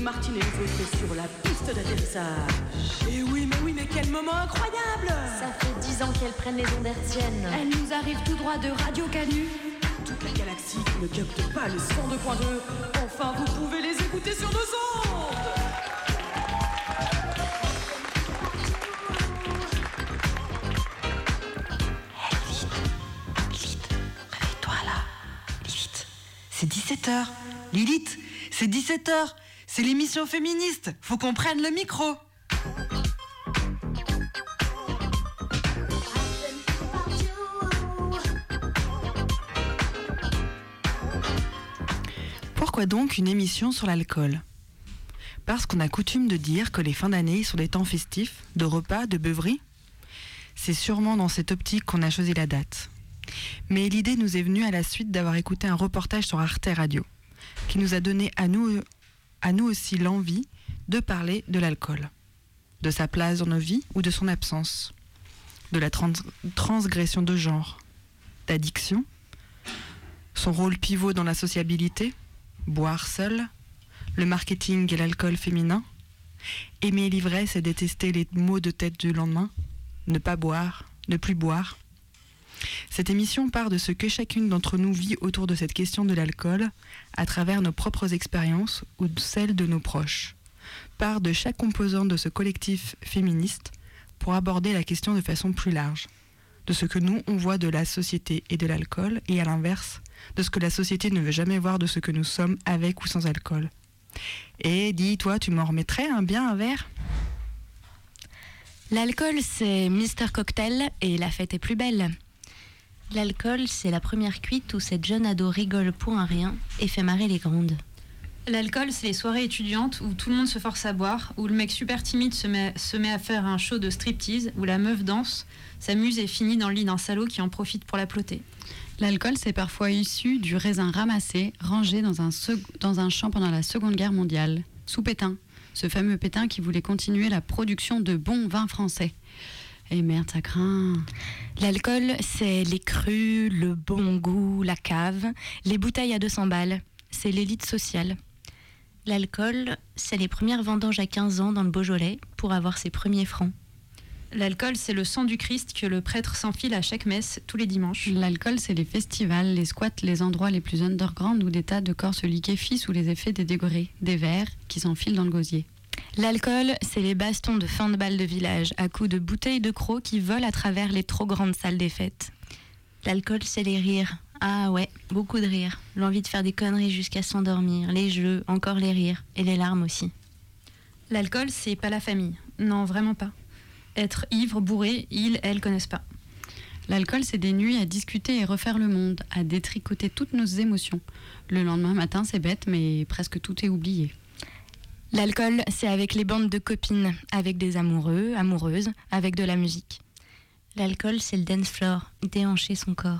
voilà qu'arrive l'équipe de Lily Martin et autres sur la piste d'atterrissage. Et oui, mais oui, mais quel moment incroyable Ça fait dix ans qu'elles prennent les ondes hertziennes. Elles nous arrivent tout droit de Radio Canu. Toute la galaxie ne capte pas les 102.2. Enfin, vous pouvez les écouter sur nos ondes Réveille-toi là. Lilith, c'est 17h. Lilith, c'est 17h. C'est l'émission féministe. Faut qu'on prenne le micro. Pourquoi donc une émission sur l'alcool? Parce qu'on a coutume de dire que les fins d'année sont des temps festifs, de repas, de beuveries? C'est sûrement dans cette optique qu'on a choisi la date. Mais l'idée nous est venue à la suite d'avoir écouté un reportage sur Arte Radio, qui nous a donné à nous, à nous aussi l'envie de parler de l'alcool, de sa place dans nos vies ou de son absence, de la trans- transgression de genre, d'addiction, son rôle pivot dans la sociabilité, boire seul, le marketing et l'alcool féminin, aimer l'ivresse et détester les maux de tête du lendemain, ne pas boire, ne plus boire. Cette émission part de ce que chacune d'entre nous vit autour de cette question de l'alcool, à travers nos propres expériences ou celles de nos proches. Part de chaque composante de ce collectif féministe pour aborder la question de façon plus large, de ce que nous on voit de la société et de l'alcool, et à l'inverse, de ce que la société ne veut jamais voir de ce que nous sommes avec ou sans alcool. Et dis-toi, tu m'en remettrais un bien un verre? L'alcool, c'est Mister Cocktail et la fête est plus belle. L'alcool, c'est la première cuite où cette jeune ado rigole pour un rien et fait marrer les grandes. L'alcool, c'est les soirées étudiantes où tout le monde se force à boire, où le mec super timide se met, se met à faire un show de striptease, où la meuf danse, s'amuse et finit dans le lit d'un salaud qui en profite pour la ploter. L'alcool, c'est parfois issu du raisin ramassé, rangé dans un, sec- dans un champ pendant la Seconde Guerre mondiale, sous Pétain, ce fameux Pétain qui voulait continuer la production de bons vins français. Et merde, ça craint. L'alcool, c'est les crus, le bon goût, la cave, les bouteilles à 200 balles. C'est l'élite sociale. L'alcool, c'est les premières vendanges à 15 ans dans le Beaujolais pour avoir ses premiers francs. L'alcool, c'est le sang du Christ que le prêtre s'enfile à chaque messe tous les dimanches. L'alcool, c'est les festivals, les squats, les endroits les plus underground où des tas de corps se liquéfient sous les effets des degrés, des verres qui s'enfilent dans le gosier. L'alcool, c'est les bastons de fin de balle de village à coups de bouteilles de crocs qui volent à travers les trop grandes salles des fêtes. L'alcool, c'est les rires. Ah ouais, beaucoup de rires. L'envie de faire des conneries jusqu'à s'endormir, les jeux, encore les rires, et les larmes aussi. L'alcool, c'est pas la famille. Non, vraiment pas. Être ivre, bourré, ils, elles connaissent pas. L'alcool, c'est des nuits à discuter et refaire le monde, à détricoter toutes nos émotions. Le lendemain matin, c'est bête, mais presque tout est oublié. L'alcool, c'est avec les bandes de copines, avec des amoureux, amoureuses, avec de la musique. L'alcool, c'est le dance floor, déhancher son corps.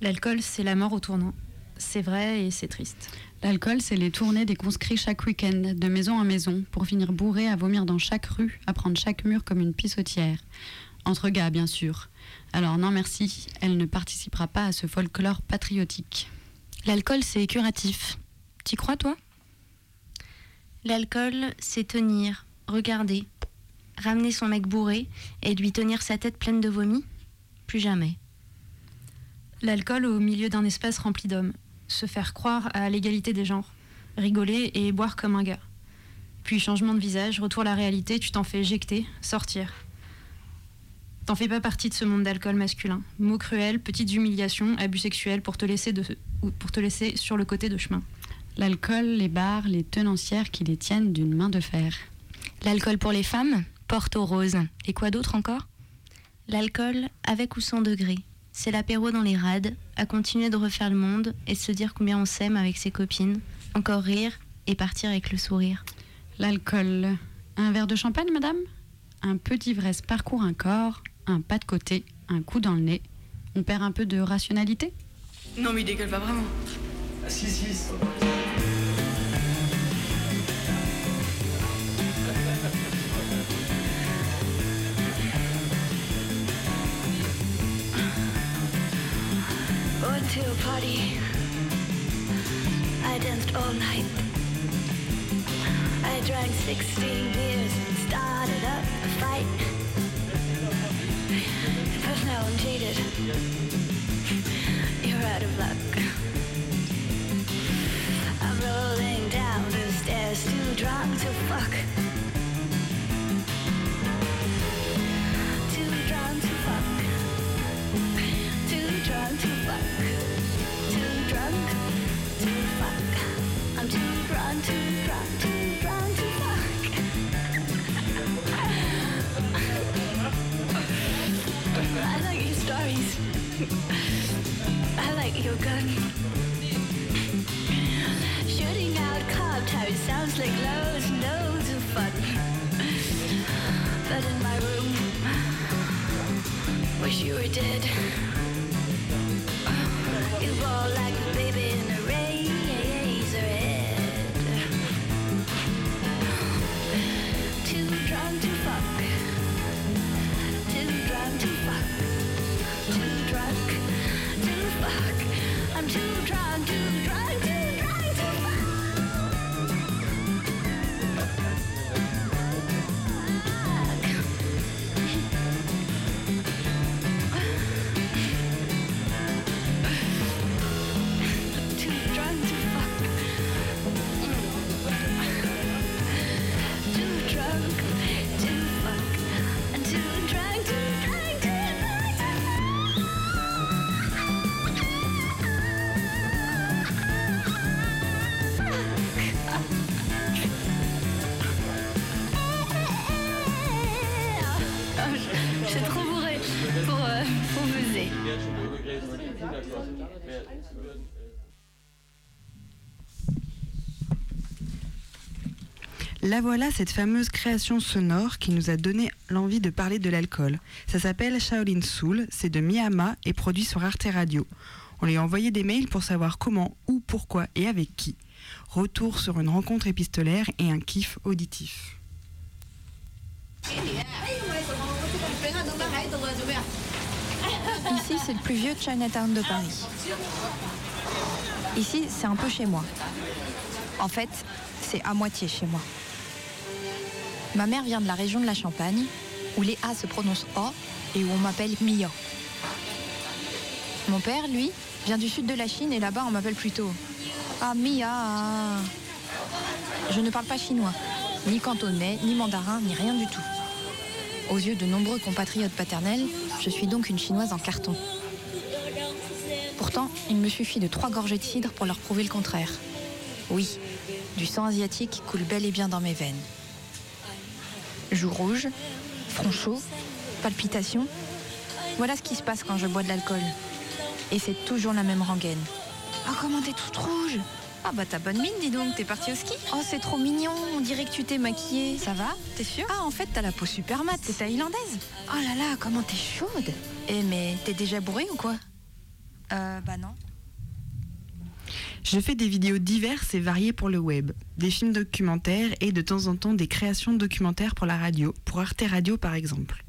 L'alcool, c'est la mort au tournant. C'est vrai et c'est triste. L'alcool, c'est les tournées des conscrits chaque week-end, de maison en maison, pour finir bourré à vomir dans chaque rue, à prendre chaque mur comme une pissotière. Entre gars, bien sûr. Alors non merci, elle ne participera pas à ce folklore patriotique. L'alcool, c'est curatif. T'y crois, toi? L'alcool, c'est tenir, regarder, ramener son mec bourré et lui tenir sa tête pleine de vomi? Plus jamais. L'alcool au milieu d'un espace rempli d'hommes. Se faire croire à l'égalité des genres. Rigoler et boire comme un gars. Puis changement de visage, retour à la réalité, tu t'en fais éjecter, sortir. T'en fais pas partie de ce monde d'alcool masculin. Mots cruels, petites humiliations, abus sexuels pour te laisser, pour te laisser sur le côté de chemin. L'alcool, les bars, les tenancières qui les tiennent d'une main de fer. L'alcool pour les femmes Porte aux roses. Et quoi d'autre encore? L'alcool, avec ou sans degré. C'est l'apéro dans les rades, à continuer de refaire le monde et se dire combien on s'aime avec ses copines, encore rire et partir avec le sourire. L'alcool. Un verre de champagne, madame? Un peu d'ivresse parcourt un corps, un pas de côté, un coup dans le nez. On perd un peu de rationalité? Non, mais il dégueule pas vraiment. Ah, si, si. Went to a party. I danced all night. I drank 16 beers and started up a fight. But now I'm cheated. You're out of luck. I'm rolling down the stairs, too drunk to fuck. too drunk to fuck. Too drunk to fuck. Wish you were dead. You ball like La voilà, cette fameuse création sonore qui nous a donné l'envie de parler de l'alcool. Ça s'appelle Shaolin Soul, c'est de Miyama et produit sur Arte Radio. On lui a envoyé des mails pour savoir comment, où, pourquoi et avec qui. Retour sur une rencontre épistolaire et un kiff auditif. Ici, c'est le plus vieux Chinatown de Paris. Ici, c'est un peu chez moi. En fait, c'est à moitié chez moi. Ma mère vient de la région de la Champagne, où les A se prononcent O et où on m'appelle Mia. Mon père, lui, vient du sud de la Chine et là-bas, on m'appelle plutôt Ah, Mia. Je ne parle pas chinois, ni cantonais, ni mandarin, ni rien du tout. Aux yeux de nombreux compatriotes paternels, je suis donc une chinoise en carton. Pourtant, il me suffit de trois gorgées de cidre pour leur prouver le contraire. Oui, du sang asiatique coule bel et bien dans mes veines. Joues rouges, front chaud, palpitations. Voilà ce qui se passe quand je bois de l'alcool. Et c'est toujours la même rengaine. Ah, comment t'es toute rouge Ah bah t'as bonne mine, dis donc, t'es partie au ski Oh, c'est trop mignon, on dirait que tu t'es maquillée. Ça va? T'es sûre? Ah, en fait, t'as la peau super mate, t'es thaïlandaise? Oh là là, comment t'es chaude Eh, mais t'es déjà bourrée ou quoi? Euh, bah non. Je fais des vidéos diverses et variées pour le web, des films documentaires et de temps en temps des créations documentaires pour la radio, pour Arte Radio par exemple.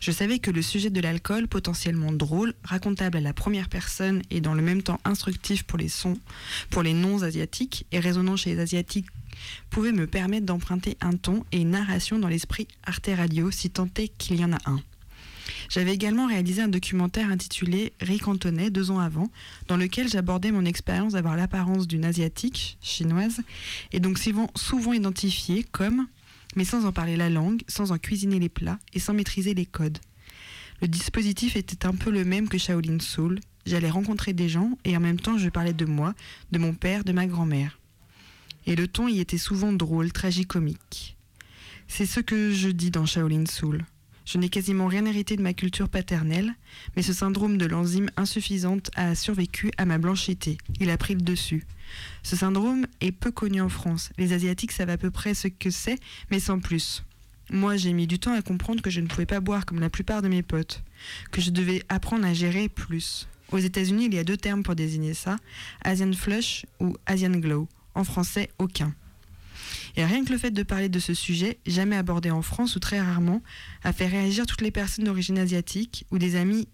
Je savais que le sujet de l'alcool, potentiellement drôle, racontable à la première personne et dans le même temps instructif pour les non-asiatiques et résonnant chez les asiatiques, pouvait me permettre d'emprunter un ton et une narration dans l'esprit Arte Radio, si tant est qu'il y en a un. J'avais également réalisé un documentaire intitulé Rick Antonet deux ans avant, dans lequel j'abordais mon expérience d'avoir l'apparence d'une asiatique, chinoise, et donc souvent, souvent identifiée comme, mais sans en parler la langue, sans en cuisiner les plats et sans maîtriser les codes. Le dispositif était un peu le même que Shaolin Soul. J'allais rencontrer des gens et en même temps je parlais de moi, de mon père, de ma grand-mère. Et le ton y était souvent drôle, tragicomique. C'est ce que je dis dans Shaolin Soul. Je n'ai quasiment rien hérité de ma culture paternelle, mais ce syndrome de l'enzyme insuffisante a survécu à ma blanchité. Il a pris le dessus. Ce syndrome est peu connu en France. Les Asiatiques savent à peu près ce que c'est, mais sans plus. Moi, j'ai mis du temps à comprendre que je ne pouvais pas boire comme la plupart de mes potes, que je devais apprendre à gérer plus. Aux États-Unis, il y a deux termes pour désigner ça Asian Flush ou Asian Glow. En français, aucun. Et rien que le fait de parler de ce sujet, jamais abordé en France ou très rarement, a fait réagir toutes les personnes d'origine asiatique ou des amis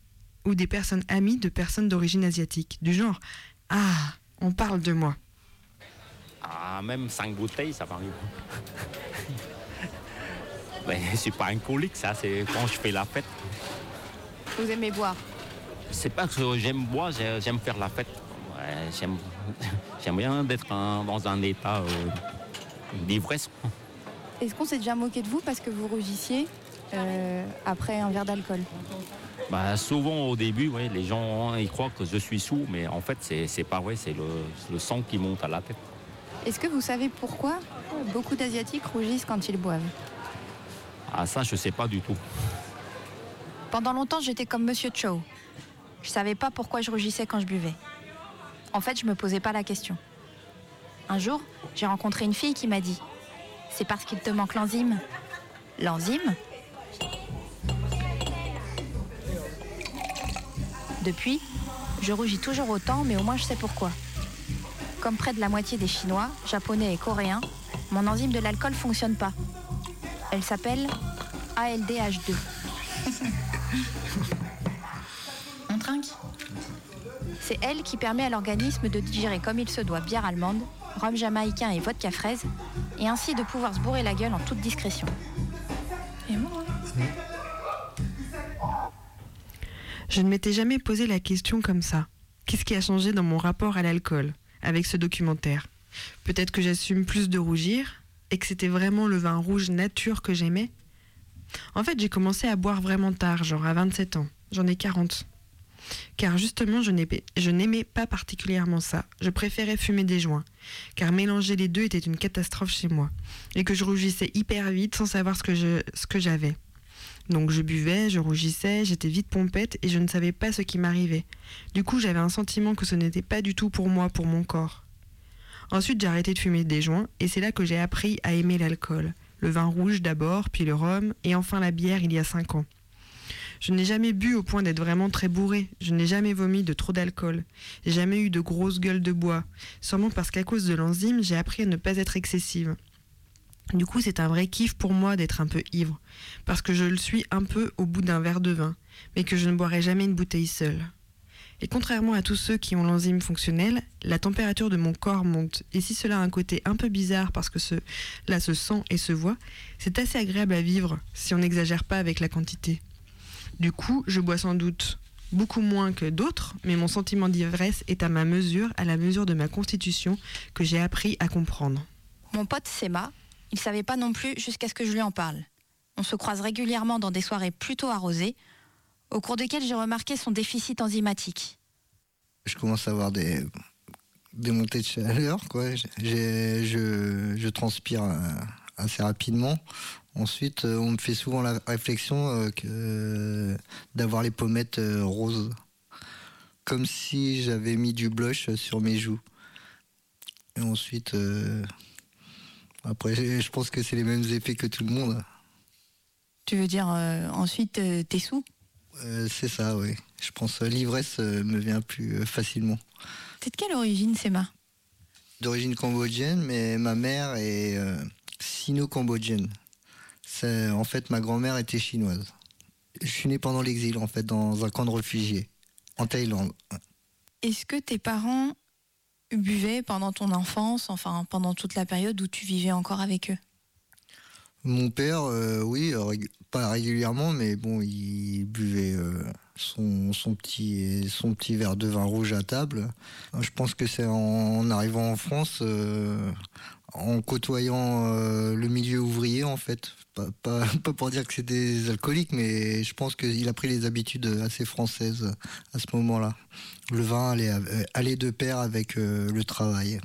ou des personnes amies de personnes d'origine asiatique. Du genre Ah, on parle de moi. bois même 5 bouteilles, ça m'arrive. Mais c'est pas un colique, ça, c'est quand je fais la fête. Vous aimez boire? C'est pas que j'aime boire, j'ai- j'aime faire la fête. Ouais, j'aime, j'aime bien d'être dans un état euh, d'ivresse. Est-ce qu'on s'est déjà moqué de vous parce que vous rougissiez euh, après un verre d'alcool? Bah, souvent au début, ouais, les gens ils croient que je suis sous, mais en fait c'est, c'est pas vrai, c'est le, le sang qui monte à la tête. Est-ce que vous savez pourquoi beaucoup d'Asiatiques rougissent quand ils boivent? Ah ça je sais pas du tout. Pendant longtemps, j'étais comme Monsieur Chow. Je savais pas pourquoi je rougissais quand je buvais. En fait, je me posais pas la question. Un jour, j'ai rencontré une fille qui m'a dit C'est parce qu'il te manque l'enzyme. L'enzyme? Depuis, je rougis toujours autant, mais au moins je sais pourquoi. Comme près de la moitié des Chinois, Japonais et Coréens, mon enzyme de l'alcool fonctionne pas. Elle s'appelle ALDH2. On trinque? C'est elle qui permet à l'organisme de digérer comme il se doit bière allemande, rhum jamaïcain et vodka fraise, et ainsi de pouvoir se bourrer la gueule en toute discrétion. Moi Je ne m'étais jamais posé la question comme ça. Qu'est-ce qui a changé dans mon rapport à l'alcool avec ce documentaire? Peut-être que j'assume plus de rougir et que c'était vraiment le vin rouge nature que j'aimais? En fait, j'ai commencé à boire vraiment tard, genre à 27 ans. J'en ai 40. Car justement, je n'aimais- pas particulièrement ça. Je préférais fumer des joints. Car mélanger les deux était une catastrophe chez moi. Et que je rougissais hyper vite sans savoir ce que j'avais. Donc je buvais, je rougissais, j'étais vite pompette et je ne savais pas ce qui m'arrivait. Du coup, j'avais un sentiment que ce n'était pas du tout pour moi, pour mon corps. Ensuite, j'ai arrêté de fumer des joints et c'est là que j'ai appris à aimer l'alcool. Le vin rouge d'abord, puis le rhum et enfin la bière il y a cinq ans. Je n'ai jamais bu au point d'être vraiment très bourré. Je n'ai jamais vomi de trop d'alcool. J'ai jamais eu de grosses gueules de bois. Sûrement parce qu'à cause de l'enzyme, j'ai appris à ne pas être excessive. Du coup, c'est un vrai kiff pour moi d'être un peu ivre, parce que je le suis un peu au bout d'un verre de vin, mais que je ne boirai jamais une bouteille seule. Et contrairement à tous ceux qui ont l'enzyme fonctionnelle, la température de mon corps monte. Et si cela a un côté un peu bizarre parce que cela se sent et se voit, c'est assez agréable à vivre si on n'exagère pas avec la quantité. Du coup, je bois sans doute beaucoup moins que d'autres, mais mon sentiment d'ivresse est à ma mesure, à la mesure de ma constitution que j'ai appris à comprendre. Mon pote Sema, il savait pas non plus jusqu'à ce que je lui en parle. On se croise régulièrement dans des soirées plutôt arrosées, au cours desquelles j'ai remarqué son déficit enzymatique. Je commence à avoir des, des montées de chaleur, quoi. Je transpire euh, assez rapidement. Ensuite, euh, on me fait souvent la réflexion euh, que d'avoir les pommettes euh, roses, comme si j'avais mis du blush sur mes joues. Et ensuite, après, je pense que c'est les mêmes effets que tout le monde. Tu veux dire euh, ensuite euh, t'es sous? Euh, c'est ça, oui. Je pense que l'ivresse me vient plus facilement. T'es de quelle origine Sema d'origine cambodgienne, mais ma mère est sino-cambodgienne. En fait, ma grand-mère était chinoise. Je suis né pendant l'exil, en fait, dans un camp de réfugiés, en Thaïlande. Est-ce que tes parents buvaient pendant ton enfance, enfin pendant toute la période où tu vivais encore avec eux? Mon père, euh, oui, rég- pas régulièrement, mais bon, il buvait euh, son, son, petit, son petit verre de vin rouge à table. Je pense que c'est en, en arrivant en France, euh, en côtoyant euh, le milieu ouvrier, en fait. Pas, pour dire que c'est des alcooliques, mais je pense qu'il a pris les habitudes assez françaises à ce moment-là. Le vin allait, euh, de pair avec euh, le travail.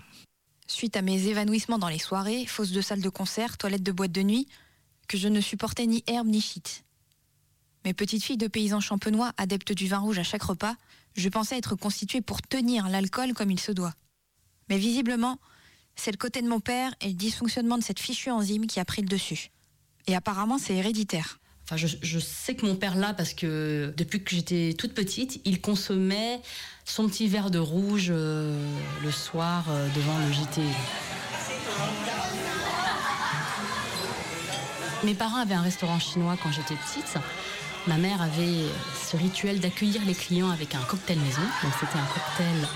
Suite à mes évanouissements dans les soirées, fausses de salles de concert, toilettes de boîte de nuit, que je ne supportais ni herbe ni shit. Mes petites filles de paysans champenois, adeptes du vin rouge à chaque repas, je pensais être constituée pour tenir l'alcool comme il se doit. Mais visiblement, c'est le côté de mon père et le dysfonctionnement de cette fichue enzyme qui a pris le dessus. Et apparemment, c'est héréditaire. Enfin, je, sais que mon père l'a parce que depuis que j'étais toute petite, il consommait son petit verre de rouge euh, le soir euh, devant le JT. Mes parents avaient un restaurant chinois quand j'étais petite. Ma mère avait ce rituel d'accueillir les clients avec un cocktail maison. Donc c'était un cocktail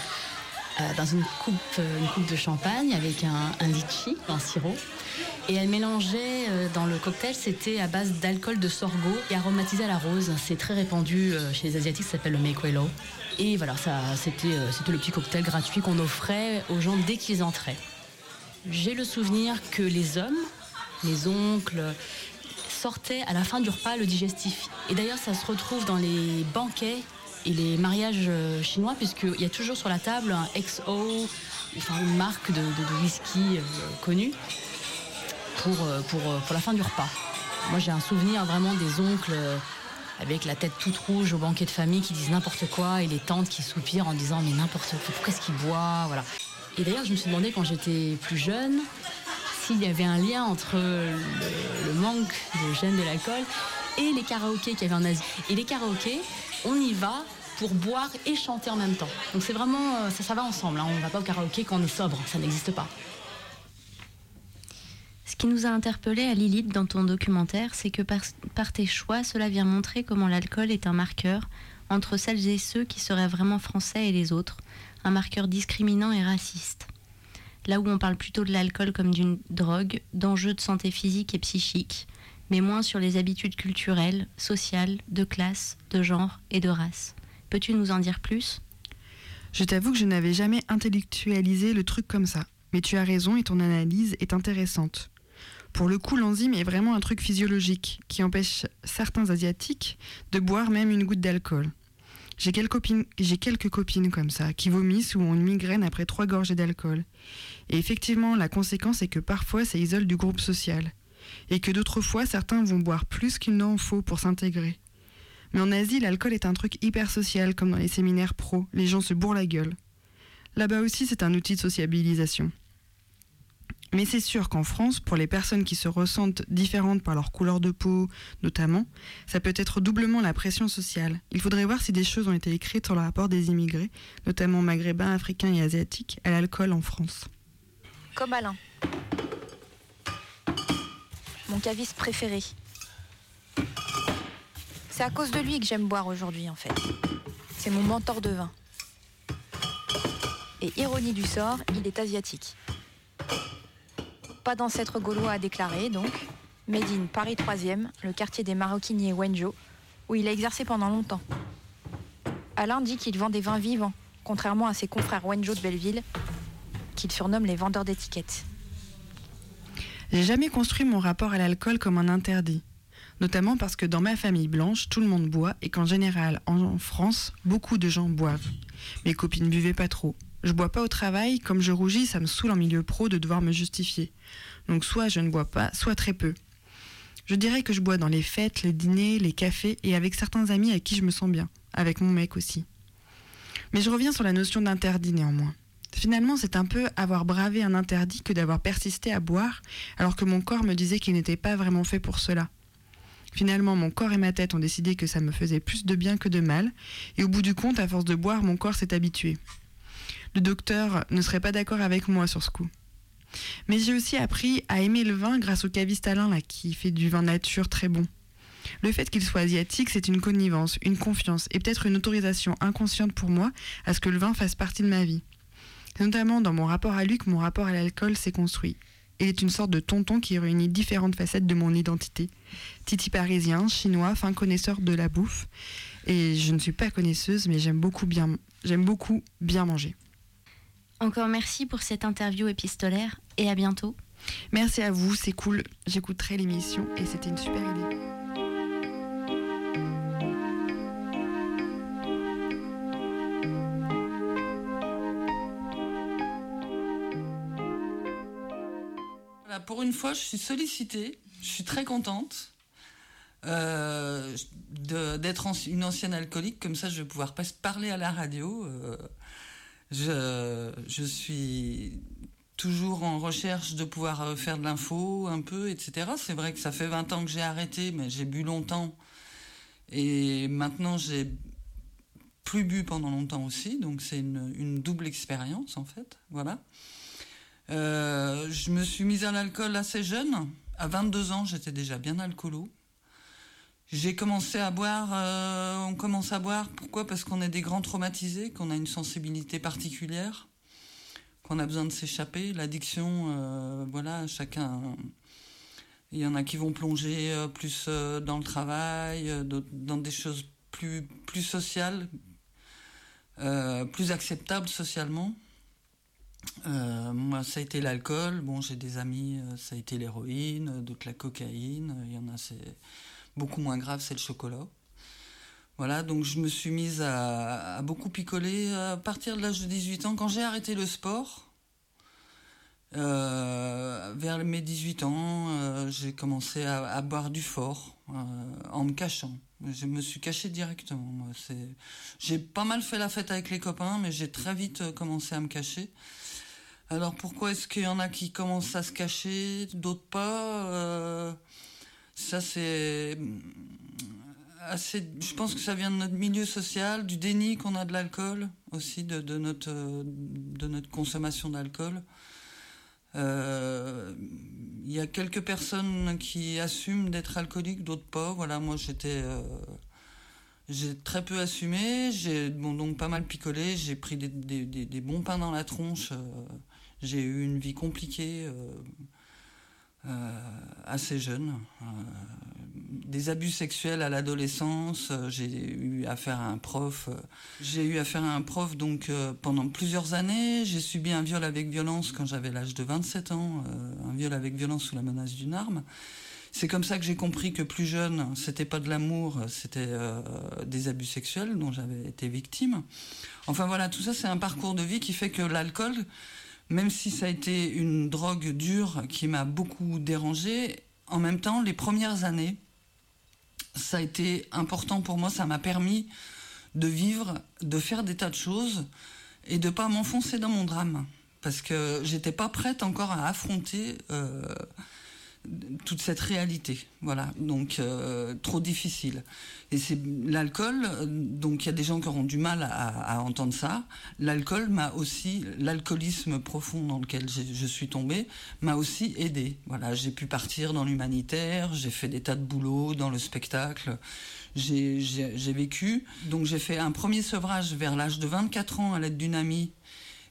dans une coupe, euh, une coupe de champagne avec un, un un sirop. Et elle mélangeait euh, dans le cocktail, c'était à base d'alcool de sorgho et aromatisé à la rose. C'est très répandu euh, chez les Asiatiques, ça s'appelle le Mekwelo. Et voilà, ça, c'était, euh, c'était le petit cocktail gratuit qu'on offrait aux gens dès qu'ils entraient. J'ai le souvenir que les hommes, les oncles, sortaient à la fin du repas le digestif. Et d'ailleurs, ça se retrouve dans les banquets et les mariages euh, chinois, puisqu'il y a toujours sur la table un XO, enfin une marque de, whisky euh, connue, pour, euh, pour, pour la fin du repas. Moi, j'ai un souvenir vraiment des oncles avec la tête toute rouge au banquet de famille qui disent n'importe quoi et les tantes qui soupirent en disant mais n'importe quoi, pourquoi est-ce qu'ils boivent voilà. Et d'ailleurs, je me suis demandé quand j'étais plus jeune s'il y avait un lien entre le, le manque de gêne de l'alcool et les karaokés qu'il y avait en Asie. Et les karaokés, on y va pour boire et chanter en même temps. Donc c'est vraiment, euh, ça, ça va ensemble. hein. On ne va pas au karaoké quand on est sobre, ça n'existe pas. Ce qui nous a interpellé à Lilith dans ton documentaire, c'est que par, par tes choix, cela vient montrer comment l'alcool est un marqueur entre celles et ceux qui seraient vraiment français et les autres, un marqueur discriminant et raciste. Là où on parle plutôt de l'alcool comme d'une drogue, d'enjeux de santé physique et psychique, mais moins sur les habitudes culturelles, sociales, de classe, de genre et de race. Peux-tu nous en dire plus? Je t'avoue que je n'avais jamais intellectualisé le truc comme ça. Mais tu as raison et ton analyse est intéressante. Pour le coup, l'enzyme est vraiment un truc physiologique qui empêche certains Asiatiques de boire même une goutte d'alcool. J'ai quelques, copines, comme ça qui vomissent ou ont une migraine après trois gorgées d'alcool. Et effectivement, la conséquence est que parfois ça isole du groupe social. Et que d'autres fois, certains vont boire plus qu'il n'en faut pour s'intégrer. Mais en Asie, l'alcool est un truc hyper social, comme dans les séminaires pro. Les gens se bourrent la gueule. Là-bas aussi, c'est un outil de sociabilisation. Mais c'est sûr qu'en France, pour les personnes qui se ressentent différentes par leur couleur de peau, notamment, ça peut être doublement la pression sociale. Il faudrait voir si des choses ont été écrites sur le rapport des immigrés, notamment maghrébins, africains et asiatiques, à l'alcool en France. Comme Alain. Mon caviste préféré. C'est à cause de lui que j'aime boire aujourd'hui en fait. C'est mon mentor de vin. Et ironie du sort, il est asiatique. Pas d'ancêtre gaulois à déclarer donc. Made in Paris 3e, le quartier des maroquiniers Wenjo, où il a exercé pendant longtemps. Alain dit qu'il vend des vins vivants, contrairement à ses confrères Wenjo de Belleville, qu'il surnomme les vendeurs d'étiquettes. J'ai jamais construit mon rapport à l'alcool comme un interdit. Notamment parce que dans ma famille blanche, tout le monde boit et qu'en général, en France, beaucoup de gens boivent. Mes copines buvaient pas trop. Je bois pas au travail, comme je rougis, ça me saoule en milieu pro de devoir me justifier. Donc soit je ne bois pas, soit très peu. Je dirais que je bois dans les fêtes, les dîners, les cafés et avec certains amis à qui je me sens bien, avec mon mec aussi. Mais je reviens sur la notion d'interdit néanmoins. Finalement, c'est un peu avoir bravé un interdit que d'avoir persisté à boire, alors que mon corps me disait qu'il n'était pas vraiment fait pour cela. Finalement, mon corps et ma tête ont décidé que ça me faisait plus de bien que de mal, et au bout du compte, à force de boire, mon corps s'est habitué. Le docteur ne serait pas d'accord avec moi sur ce coup. Mais j'ai aussi appris à aimer le vin grâce au caviste Alain, là, qui fait du vin nature très bon. Le fait qu'il soit asiatique, c'est une connivence, une confiance et peut-être une autorisation inconsciente pour moi à ce que le vin fasse partie de ma vie. C'est notamment dans mon rapport à lui que mon rapport à l'alcool s'est construit. Il est une sorte de tonton qui réunit différentes facettes de mon identité. Titi parisien, chinois, fin connaisseur de la bouffe. Et je ne suis pas connaisseuse, mais j'aime beaucoup bien, j'aime beaucoup bien manger. Encore merci pour cette interview épistolaire et à bientôt. Merci à vous, c'est cool. J'écouterai l'émission et c'était une super idée. Voilà, pour une fois, je suis sollicitée. Je suis très contente euh, d'être une ancienne alcoolique. Comme ça, je vais pouvoir pas parler à la radio. Euh, je, je suis toujours en recherche de pouvoir euh, faire de l'info un peu, etc. C'est vrai que ça fait 20 ans que j'ai arrêté, mais j'ai bu longtemps. Et maintenant, j'ai plus bu pendant longtemps aussi. Donc, c'est une, une double expérience, en fait. Voilà. Euh, je me suis mise à l'alcool assez jeune. À 22 ans, j'étais déjà bien alcoolo. J'ai commencé à boire, euh, on commence à boire, pourquoi? Parce qu'on est des grands traumatisés, qu'on a une sensibilité particulière. qu'on a besoin de s'échapper. L'addiction, euh, voilà, chacun. Il y en a qui vont plonger plus dans le travail, dans des choses plus, plus sociales, plus acceptables socialement. Euh, moi, ça a été l'alcool. Bon, j'ai des amis, euh, ça a été l'héroïne, euh, d'autres la cocaïne. Il y en a, c'est beaucoup moins grave, c'est le chocolat. Voilà, donc je me suis mise à, beaucoup picoler à partir de l'âge de 18 ans. Quand j'ai arrêté le sport, vers mes 18 ans, j'ai commencé à, boire du fort en me cachant. Je me suis caché directement. J'ai pas mal fait la fête avec les copains, mais j'ai très vite commencé à me cacher. Alors pourquoi est-ce qu'il y en a qui commencent à se cacher, d'autres pas Euh, Ça c'est assez. Je pense que ça vient de notre milieu social, du déni qu'on a de l'alcool aussi, de, de notre de notre consommation d'alcool. Euh, Il y a quelques personnes qui assument d'être alcooliques, d'autres pas. Voilà, moi j'étais, euh, j'ai très peu assumé. J'ai donc pas mal picolé. J'ai pris des, bons pains dans la tronche. euh, j'ai eu une vie compliquée, euh, euh, assez jeune. des abus sexuels à l'adolescence. j'ai eu affaire à un prof. j'ai eu affaire à un prof donc pendant plusieurs années. J'ai subi un viol avec violence quand j'avais l'âge de 27 ans, un viol avec violence sous la menace d'une arme. C'est comme ça que j'ai compris que plus jeune, c'était pas de l'amour, c'était euh, des abus sexuels dont j'avais été victime. Enfin voilà, tout ça c'est un parcours de vie qui fait que l'alcool, même si ça a été une drogue dure qui m'a beaucoup dérangé, en même temps, les premières années, ça a été important pour moi, ça m'a permis de vivre, de faire des tas de choses et de pas m'enfoncer dans mon drame. Parce que j'étais pas prête encore à affronter euh, toute cette réalité. Voilà, donc euh, trop difficile. Et c'est l'alcool, euh, donc il y a des gens qui auront du mal à, à entendre ça. L'alcool m'a aussi, l'alcoolisme profond dans lequel je suis tombée, m'a aussi aidé. Voilà, j'ai pu partir dans l'humanitaire, j'ai fait des tas de boulot dans le spectacle. J'ai vécu. Donc j'ai fait un premier sevrage vers l'âge de 24 ans à l'aide d'une amie.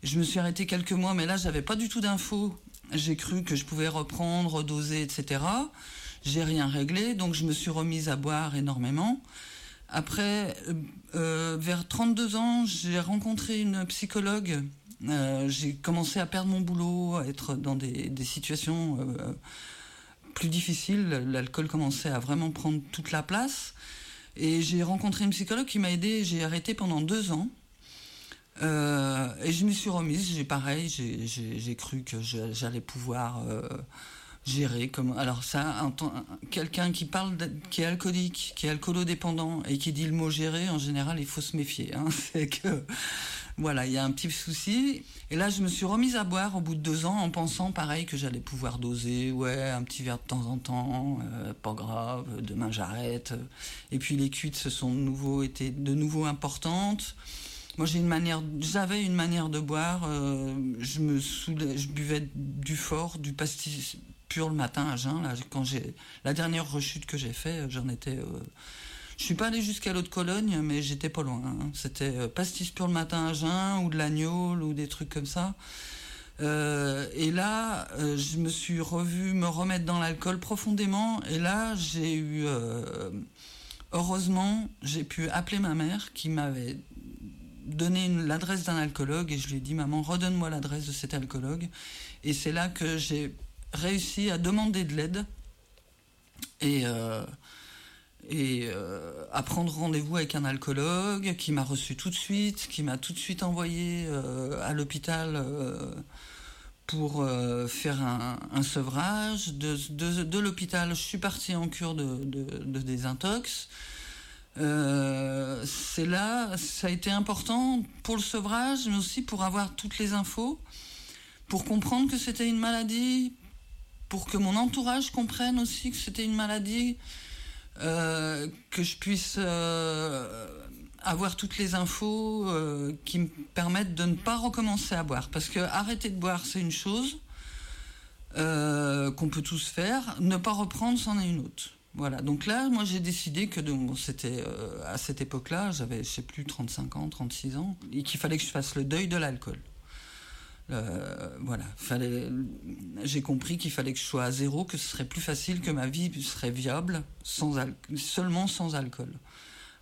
Je me suis arrêtée quelques mois, mais là, j'avais pas du tout d'infos. J'ai cru que je pouvais reprendre, doser, etc. J'ai rien réglé, donc je me suis remise à boire énormément. Après, euh, euh, vers 32 ans, j'ai rencontré une psychologue. Euh, j'ai commencé à perdre mon boulot, à être dans des, situations plus difficiles. L'alcool commençait à vraiment prendre toute la place. Et j'ai rencontré une psychologue qui m'a aidé. J'ai arrêté pendant deux ans. Euh, et je me suis remise, j'ai pareil, j'ai- cru que j'allais pouvoir euh, gérer comme alors ça quelqu'un qui parle qui est alcoolique, qui est alcoolodépendant et qui dit le mot gérer en général, il faut se méfier hein. c'est que voilà, il y a un petit souci et là je me suis remise à boire au bout de deux ans en pensant pareil que j'allais pouvoir doser, ouais, un petit verre de temps en temps, euh, pas grave, demain j'arrête. Et puis les cuites se sont de nouveau été de nouveau importantes. Moi, j'ai une manière, j'avais une manière de boire. euh, je buvais du fort, du pastis pur le matin à jeun. Là, quand j'ai la dernière rechute que j'ai fait, j'en étais. euh, je suis pas allé jusqu'à l'eau de Cologne, mais j'étais pas loin. hein. C'était euh, pastis pur le matin à jeun ou de l'agneau ou des trucs comme ça. Euh, et là, euh, je me suis revu me remettre dans l'alcool profondément. Et là, j'ai eu, euh, heureusement, j'ai pu appeler ma mère qui m'avait donné l'adresse d'un alcoologue et je lui ai dit maman redonne-moi l'adresse de cet alcoologue et c'est là que j'ai réussi à demander de l'aide et euh, et euh, à prendre rendez-vous avec un alcoologue qui m'a reçu tout de suite, qui m'a tout de suite envoyé euh, à l'hôpital pour faire un, sevrage. De, de, de l'hôpital, je suis partie en cure de, de désintox. Euh, c'est là, ça a été important pour le sevrage, mais aussi pour avoir toutes les infos, pour comprendre que c'était une maladie, pour que mon entourage comprenne aussi que c'était une maladie, euh, que je puisse euh, avoir toutes les infos qui me permettent de ne pas recommencer à boire. Parce que arrêter de boire, c'est une chose qu'on peut tous faire, ne pas reprendre, c'en est une autre. Voilà, donc là, moi j'ai décidé que c'était euh, à cette époque-là, j'avais, je sais plus, 35 ans, 36 ans, et qu'il fallait que je fasse le deuil de l'alcool. Euh, voilà, j'ai compris qu'il fallait que je sois à zéro, que ce serait plus facile, que ma vie serait viable seulement sans alcool.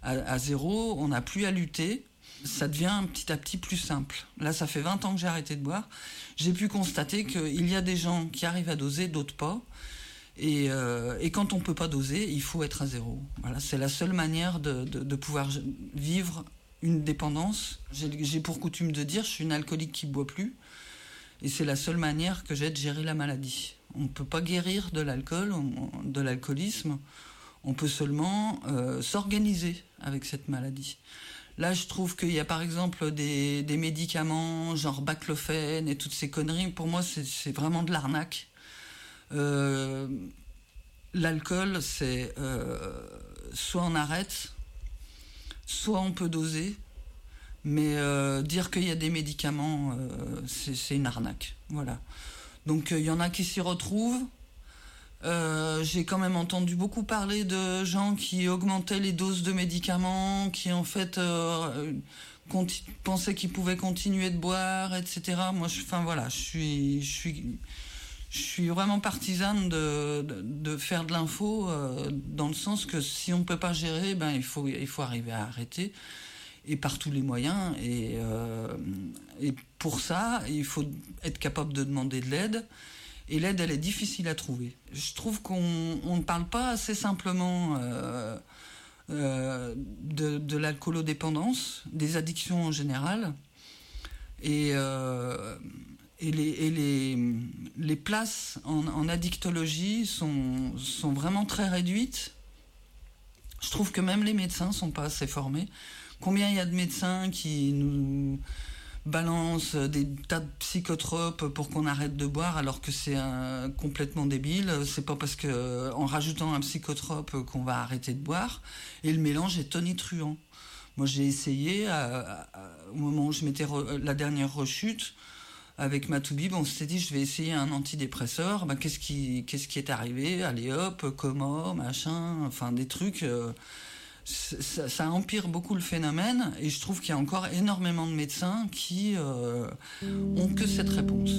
À, à zéro, on n'a plus à lutter, ça devient petit à petit plus simple. Là, ça fait 20 ans que j'ai arrêté de boire. J'ai pu constater qu'il y a des gens qui arrivent à doser, d'autres pas. Et, euh, et quand on peut pas doser, il faut être à zéro. Voilà, c'est la seule manière de, pouvoir vivre une dépendance. J'ai pour coutume de dire, je suis une alcoolique qui boit plus. Et c'est la seule manière que j'ai de gérer la maladie. On ne peut pas guérir de l'alcool, de l'alcoolisme. On peut seulement euh, s'organiser avec cette maladie. Là, je trouve qu'il y a par exemple des, des médicaments genre baclofène et toutes ces conneries. Pour moi, c'est vraiment de l'arnaque. Euh, L'alcool, c'est euh, soit on arrête, soit on peut doser. Mais euh, dire qu'il y a des médicaments, c'est une arnaque. Voilà. Donc il y en a qui s'y retrouvent. J'ai quand même entendu beaucoup parler de gens qui augmentaient les doses de médicaments, qui en fait pensaient qu'ils pouvaient continuer de boire, etc. Moi, enfin voilà, je suis, je suis vraiment partisane de, de, faire de l'info euh, dans le sens que si on ne peut pas gérer, ben il faut, il faut arriver à arrêter et par tous les moyens. Et, euh, et pour ça, il faut être capable de demander de l'aide. Et l'aide, elle est difficile à trouver. Je trouve qu'on on ne parle pas assez simplement euh, de, de l'alcoolodépendance, des addictions en général. Et, et, les, places en, addictologie sont, vraiment très réduites. Je trouve que même les médecins sont pas assez formés. Combien il y a de médecins qui nous balancent des tas de psychotropes pour qu'on arrête de boire alors que c'est euh, complètement débile? C'est pas parce que euh, rajoutant un psychotrope qu'on va arrêter de boire. Et le mélange est tonitruant. Moi j'ai essayé à- au moment où je m'étais la dernière rechute avec ma toubib, on s'était dit je vais essayer un antidépresseur. Ben, qu'est-ce qui qu'est-ce qui est arrivé? Allez hop, coma, machin, enfin des trucs. euh, ça, empire beaucoup le phénomène et je trouve qu'il y a encore énormément de médecins qui euh, ont que cette réponse.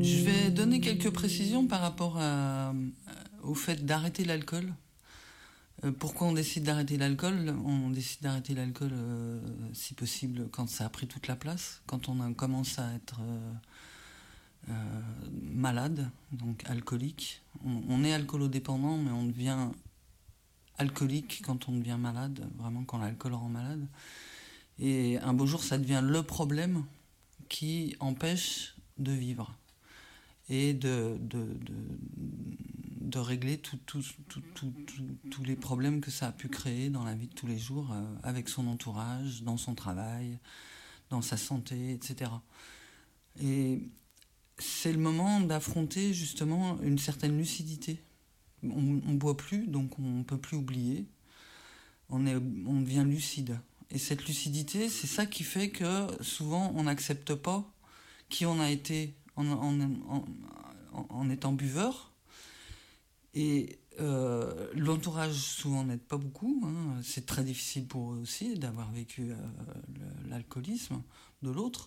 Je vais donner quelques précisions par rapport à- au fait d'arrêter l'alcool. Euh, pourquoi on décide d'arrêter l'alcool? On décide d'arrêter l'alcool, euh, si possible, quand ça a pris toute la place, quand on commence à être euh, malade, donc alcoolique. On, est alcoolodépendant, mais on devient alcoolique quand on devient malade, vraiment quand l'alcool rend malade. Et un beau jour, ça devient le problème qui empêche de vivre et de, de régler tous les problèmes que ça a pu créer dans la vie de tous les jours, euh, avec son entourage, dans son travail, dans sa santé, etc. Et c'est le moment d'affronter justement une certaine lucidité. On ne boit plus, donc on ne peut plus oublier. On, devient lucide. Et cette lucidité, c'est ça qui fait que souvent on n'accepte pas qui on a été en étant buveur. Et euh, l'entourage souvent n'aide pas beaucoup. hein. C'est très difficile pour eux aussi d'avoir vécu euh, l'alcoolisme de l'autre.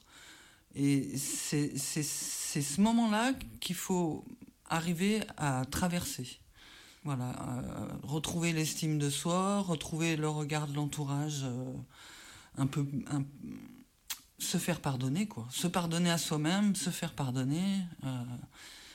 Et c'est ce moment-là qu'il faut arriver à traverser. Voilà, euh, retrouver l'estime de soi, retrouver le regard de l'entourage, un peu, se faire pardonner quoi, se pardonner à soi-même, se faire pardonner,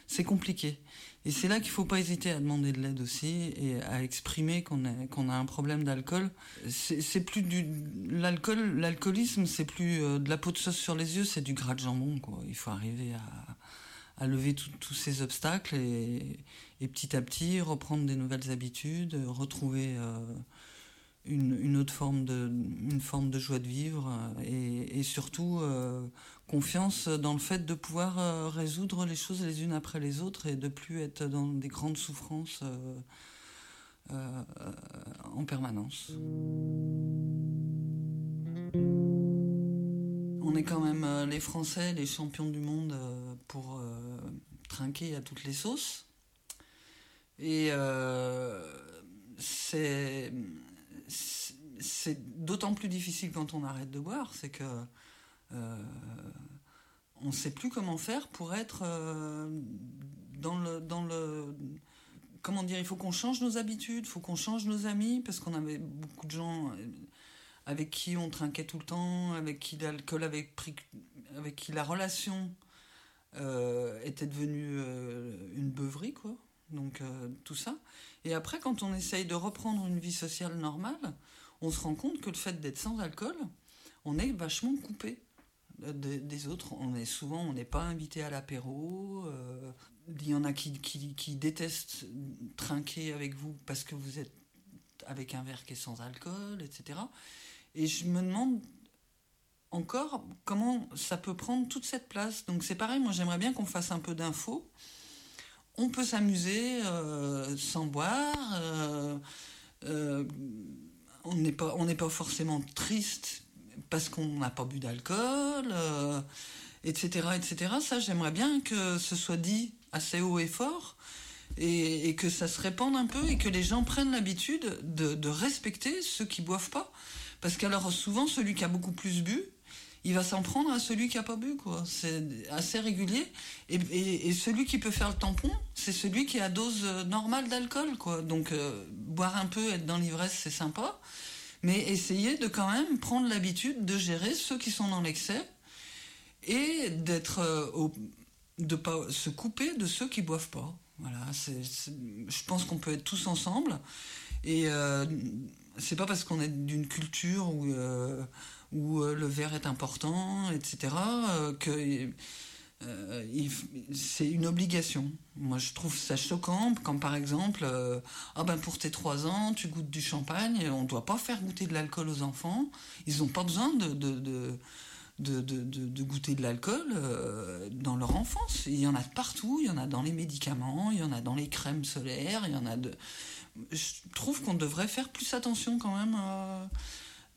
c'est compliqué. Et c'est là qu'il faut pas hésiter à demander de l'aide aussi et à exprimer qu'on qu'on a un problème d'alcool. C'est plus du l'alcool, l'alcoolisme, c'est plus euh, de la peau de sauce sur les yeux, c'est du gras de jambon quoi. Il faut arriver à à lever tous ces obstacles et, et petit à petit reprendre des nouvelles habitudes, retrouver euh, une, autre forme de, une forme de joie de vivre euh, et, surtout euh, confiance dans le fait de pouvoir euh, résoudre les choses les unes après les autres et de plus être dans des grandes souffrances en permanence. On est quand même les Français, les champions du monde pour trinquer à toutes les sauces. Et c'est. C'est- d'autant plus difficile quand on arrête de boire, c'est que euh, on ne sait plus comment faire pour être euh, dans le dans le comment dire, il faut qu'on change nos habitudes, il faut qu'on change nos amis, parce qu'on avait beaucoup de gens euh, avec qui on trinquait tout le temps, avec qui l'alcool avait pris, avec qui la relation était devenue une beuverie, quoi. Donc euh, tout ça. Et après, quand on essaye de reprendre une vie sociale normale, on se rend compte que le fait d'être sans alcool, on est vachement coupé des, des autres. On est souvent, on n'est pas invité à l'apéro. euh, Il y en a qui, qui, qui détestent trinquer avec vous parce que vous êtes avec un verre qui est sans alcool, etc. Et je me demande encore comment ça peut prendre toute cette place. Donc c'est pareil, moi j'aimerais bien qu'on fasse un peu d'infos. On peut s'amuser euh, sans boire. euh, euh, on n'est pas, forcément triste parce qu'on n'a pas bu d'alcool, etc., etc. Ça, j'aimerais bien que ce soit dit assez haut et fort et, et que ça se répande un peu et que les gens prennent l'habitude de, de respecter ceux qui boivent pas. Parce qu'alors souvent, celui qui a beaucoup plus bu, il va s'en prendre à celui qui a pas bu, quoi. C'est assez régulier. Et, celui qui peut faire le tampon, c'est celui qui a dose euh, normale d'alcool, quoi. Donc, euh, boire un peu, être dans l'ivresse, c'est sympa. Mais essayer de quand même prendre l'habitude de gérer ceux qui sont dans l'excès et d'être euh, au- de pas se couper de ceux qui boivent pas. Voilà, je pense qu'on peut être tous ensemble et euh, c'est pas parce qu'on est d'une culture où où euh, le verre est important, etc. euh, que euh, c'est une obligation. Moi, je trouve ça choquant quand, par exemple, ah ben pour tes 3 ans, tu goûtes du champagne. On ne doit pas faire goûter de l'alcool aux enfants. Ils n'ont pas besoin de, de, de, de, goûter de l'alcool dans leur enfance. Il y en a partout. Il y en a dans les médicaments, il y en a dans les crèmes solaires, il y en a de. Je trouve qu'on devrait faire plus attention quand même. euh,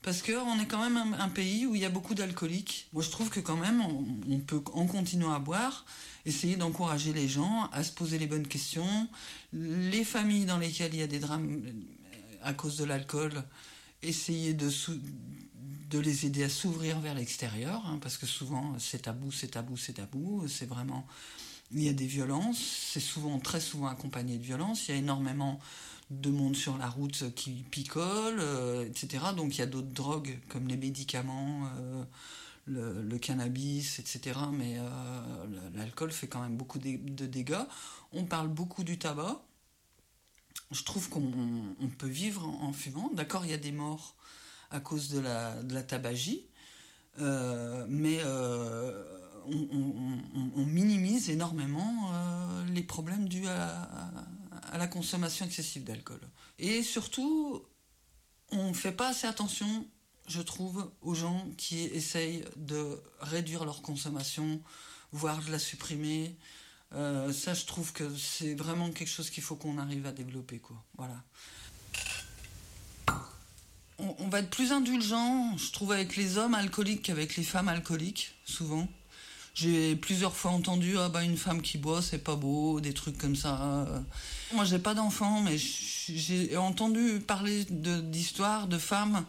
parce qu'on est quand même un, pays où il y a beaucoup d'alcooliques. Moi, je trouve que quand même, on, peut, en continuant à boire, essayer d'encourager les gens à se poser les bonnes questions. Les familles dans lesquelles il y a des drames euh, à cause de l'alcool, essayer de les aider à s'ouvrir vers l'extérieur, hein, parce que souvent, c'est tabou, c'est tabou, c'est tabou. C'est vraiment... Il y a des violences, c'est souvent, très souvent accompagné de violences. Il y a énormément de monde sur la route qui picole, euh, etc. Donc il y a d'autres drogues comme les médicaments, euh, le, cannabis, etc. Mais euh, l'alcool fait quand même beaucoup de, dégâts. On parle beaucoup du tabac. Je trouve qu'on on peut vivre en, fumant. D'accord, il y a des morts à cause de la, tabagie. Mais on, minimise énormément les problèmes dus à- à la consommation excessive d'alcool. Et surtout, on ne fait pas assez attention, je trouve, aux gens qui essayent de réduire leur consommation, voire de la supprimer. Euh, ça, je trouve que c'est vraiment quelque chose qu'il faut qu'on arrive à développer. Quoi. Voilà on, on va être plus indulgent, je trouve, avec les hommes alcooliques qu'avec les femmes alcooliques, souvent. J'ai plusieurs fois entendu ah bah une femme qui boit c'est pas beau, des trucs comme ça. Moi j'ai pas d'enfants, mais j'ai entendu parler d'histoires de, femmes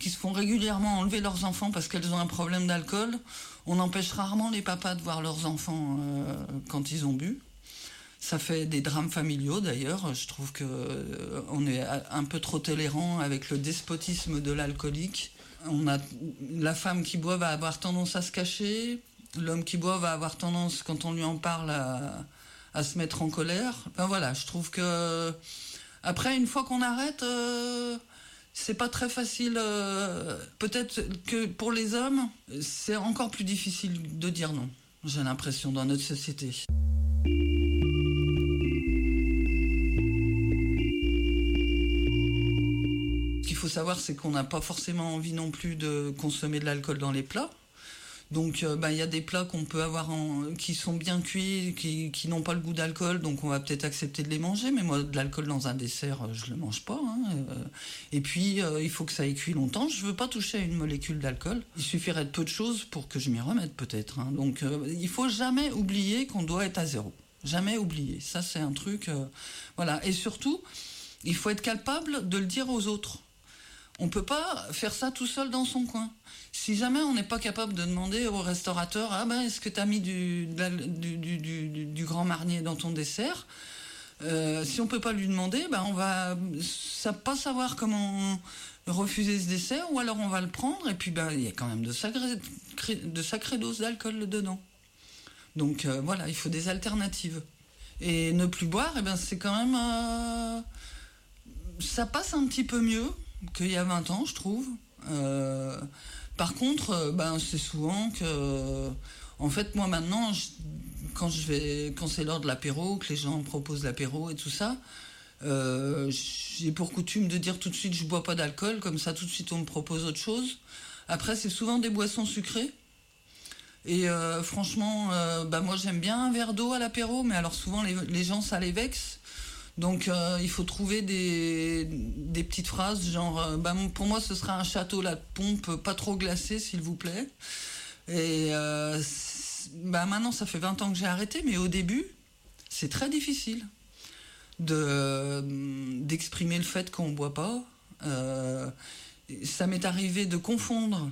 qui se font régulièrement enlever leurs enfants parce qu'elles ont un problème d'alcool. On empêche rarement les papas de voir leurs enfants euh, quand ils ont bu. Ça fait des drames familiaux d'ailleurs. Je trouve que euh, on est un peu trop tolérant avec le despotisme de l'alcoolique. On a la femme qui boit va avoir tendance à se cacher. L'homme qui boit va avoir tendance, quand on lui en parle, à, se mettre en colère. Enfin voilà, je trouve que après une fois qu'on arrête, euh, c'est pas très facile. euh, Peut-être que pour les hommes, c'est encore plus difficile de dire non. J'ai l'impression dans notre société. Ce qu'il faut savoir, c'est qu'on n'a pas forcément envie non plus de consommer de l'alcool dans les plats. Donc, euh, bah, il y a des plats qu'on peut avoir qui sont bien cuits, qui, n'ont pas le goût d'alcool, donc on va peut-être accepter de les manger. Mais moi, de l'alcool dans un dessert, euh, je le mange pas. hein, euh. Et puis, il faut que ça ait cuit longtemps. Je veux pas toucher à une molécule d'alcool. Il suffirait de peu de choses pour que je m'y remette, peut-être. hein. Donc, il faut jamais oublier qu'on doit être à zéro. Jamais oublier. Ça, c'est un truc. voilà. Et surtout, il faut être capable de le dire aux autres. On peut pas faire ça tout seul dans son coin. Si jamais on n'est pas capable de demander au restaurateur, ah ben est-ce que tu as mis du, grand marnier dans ton dessert? Euh, Si on peut pas lui demander, ben on va pas savoir comment refuser ce dessert, ou alors on va le prendre et puis ben il y a quand même de sacrées, de sacrées doses d'alcool dedans. Donc euh, voilà, il faut des alternatives. Et ne plus boire, eh ben, c'est quand même. euh, ça passe un petit peu mieux qu'il y a 20 ans, je trouve. Euh, par contre, euh, ben, c'est souvent que. En fait, moi maintenant, quand, je quand c'est l'heure de l'apéro, que les gens me proposent l'apéro et tout ça, euh, j'ai pour coutume de dire tout de suite je bois pas d'alcool, comme ça tout de suite on me propose autre chose. Après, c'est souvent des boissons sucrées. Et euh, franchement, euh, bah moi j'aime bien un verre d'eau à l'apéro, mais alors souvent les, les gens ça les vexe. Donc euh, il faut trouver des, petites phrases genre euh, bah, pour moi ce sera un château la pompe pas trop glacé s'il vous plaît. Et euh, bah, maintenant ça fait 20 ans que j'ai arrêté, mais au début c'est très difficile de d'exprimer le fait qu'on ne boit pas. Ça m'est arrivé de confondre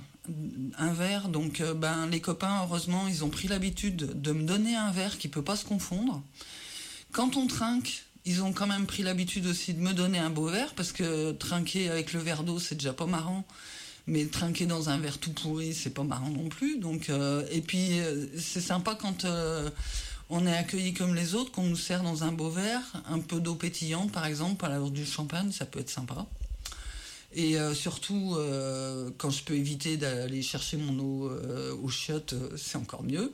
un verre, donc ben, les copains, heureusement, ils ont pris l'habitude de me donner un verre qui peut pas se confondre. Quand on trinque, ils ont quand même pris l'habitude aussi de me donner un beau verre, parce que trinquer avec le verre d'eau, c'est déjà pas marrant. Mais trinquer dans un verre tout pourri, c'est pas marrant non plus. Donc, euh, et puis, euh, c'est sympa quand euh, on est accueilli comme les autres, qu'on nous sert dans un beau verre, un peu d'eau pétillante, par exemple, à l'heure du champagne, ça peut être sympa. Et surtout, quand je peux éviter d'aller chercher mon eau euh, aux chiottes, c'est encore mieux.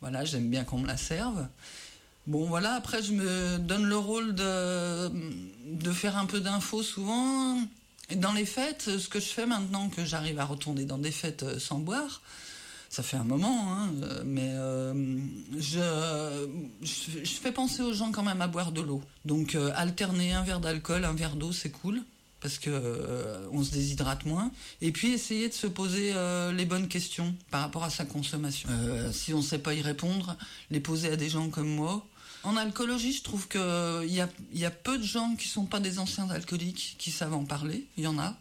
Voilà, j'aime bien qu'on me la serve. Bon, voilà, après, je me donne le rôle de, de faire un peu d'infos souvent. Et dans les fêtes, ce que je fais maintenant que j'arrive à retourner dans des fêtes euh, sans boire, ça fait un moment, hein, euh, mais euh, je, je, je fais penser aux gens quand même à boire de l'eau. Donc, euh, alterner un verre d'alcool, un verre d'eau, c'est cool parce que euh, on se déshydrate moins. Et puis essayer de se poser euh, les bonnes questions par rapport à sa consommation. Euh, si on ne sait pas y répondre, les poser à des gens comme moi. En alcoolologie, je trouve qu'il y a, peu de gens qui sont pas des anciens alcooliques qui savent en parler. Il y en a.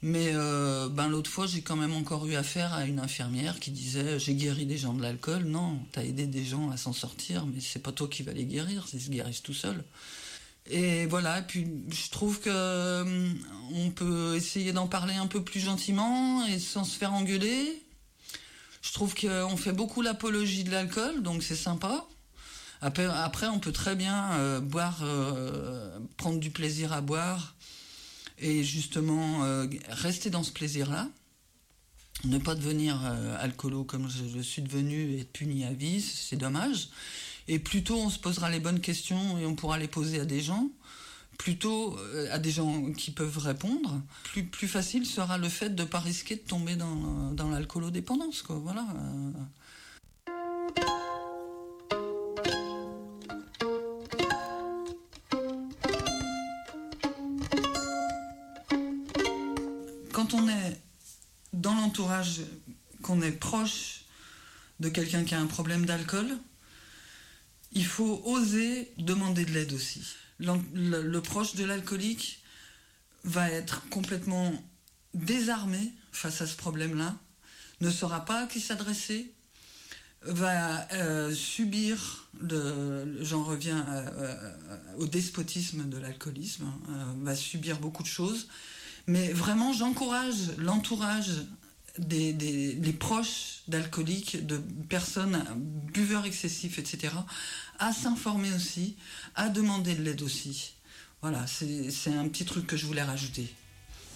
Mais euh, ben, l'autre fois, j'ai quand même encore eu affaire à une infirmière qui disait J'ai guéri des gens de l'alcool. Non, tu as aidé des gens à s'en sortir, mais c'est pas toi qui vas les guérir, ils se guérissent tout seuls. Et voilà, et puis je trouve que hum, on peut essayer d'en parler un peu plus gentiment et sans se faire engueuler. Je trouve qu'on fait beaucoup l'apologie de l'alcool, donc c'est sympa. Après, après, on peut très bien euh, boire, euh, prendre du plaisir à boire et justement euh, rester dans ce plaisir-là. Ne pas devenir alcoolo comme je, je suis devenu et être puni à vie, c'est dommage. Et plutôt on se posera les bonnes questions et on pourra les poser à des gens, plutôt à des gens qui peuvent répondre. Plus, facile sera le fait de ne pas risquer de tomber dans, l'alcoolodépendance. Voilà. Quand on est dans l'entourage, qu'on est proche de quelqu'un qui a un problème d'alcool, il faut oser demander de l'aide aussi. Le, proche de l'alcoolique va être complètement désarmé face à ce problème-là, ne saura pas à qui s'adresser, va euh, subir, j'en reviens à- à- au despotisme de l'alcoolisme, hein, euh, va subir beaucoup de choses. Mais vraiment, j'encourage l'entourage des, des- les proches d'alcooliques, de personnes buveurs excessifs, etc., à s'informer aussi, à demander de l'aide aussi. Voilà, c'est c'est un petit truc que je voulais rajouter.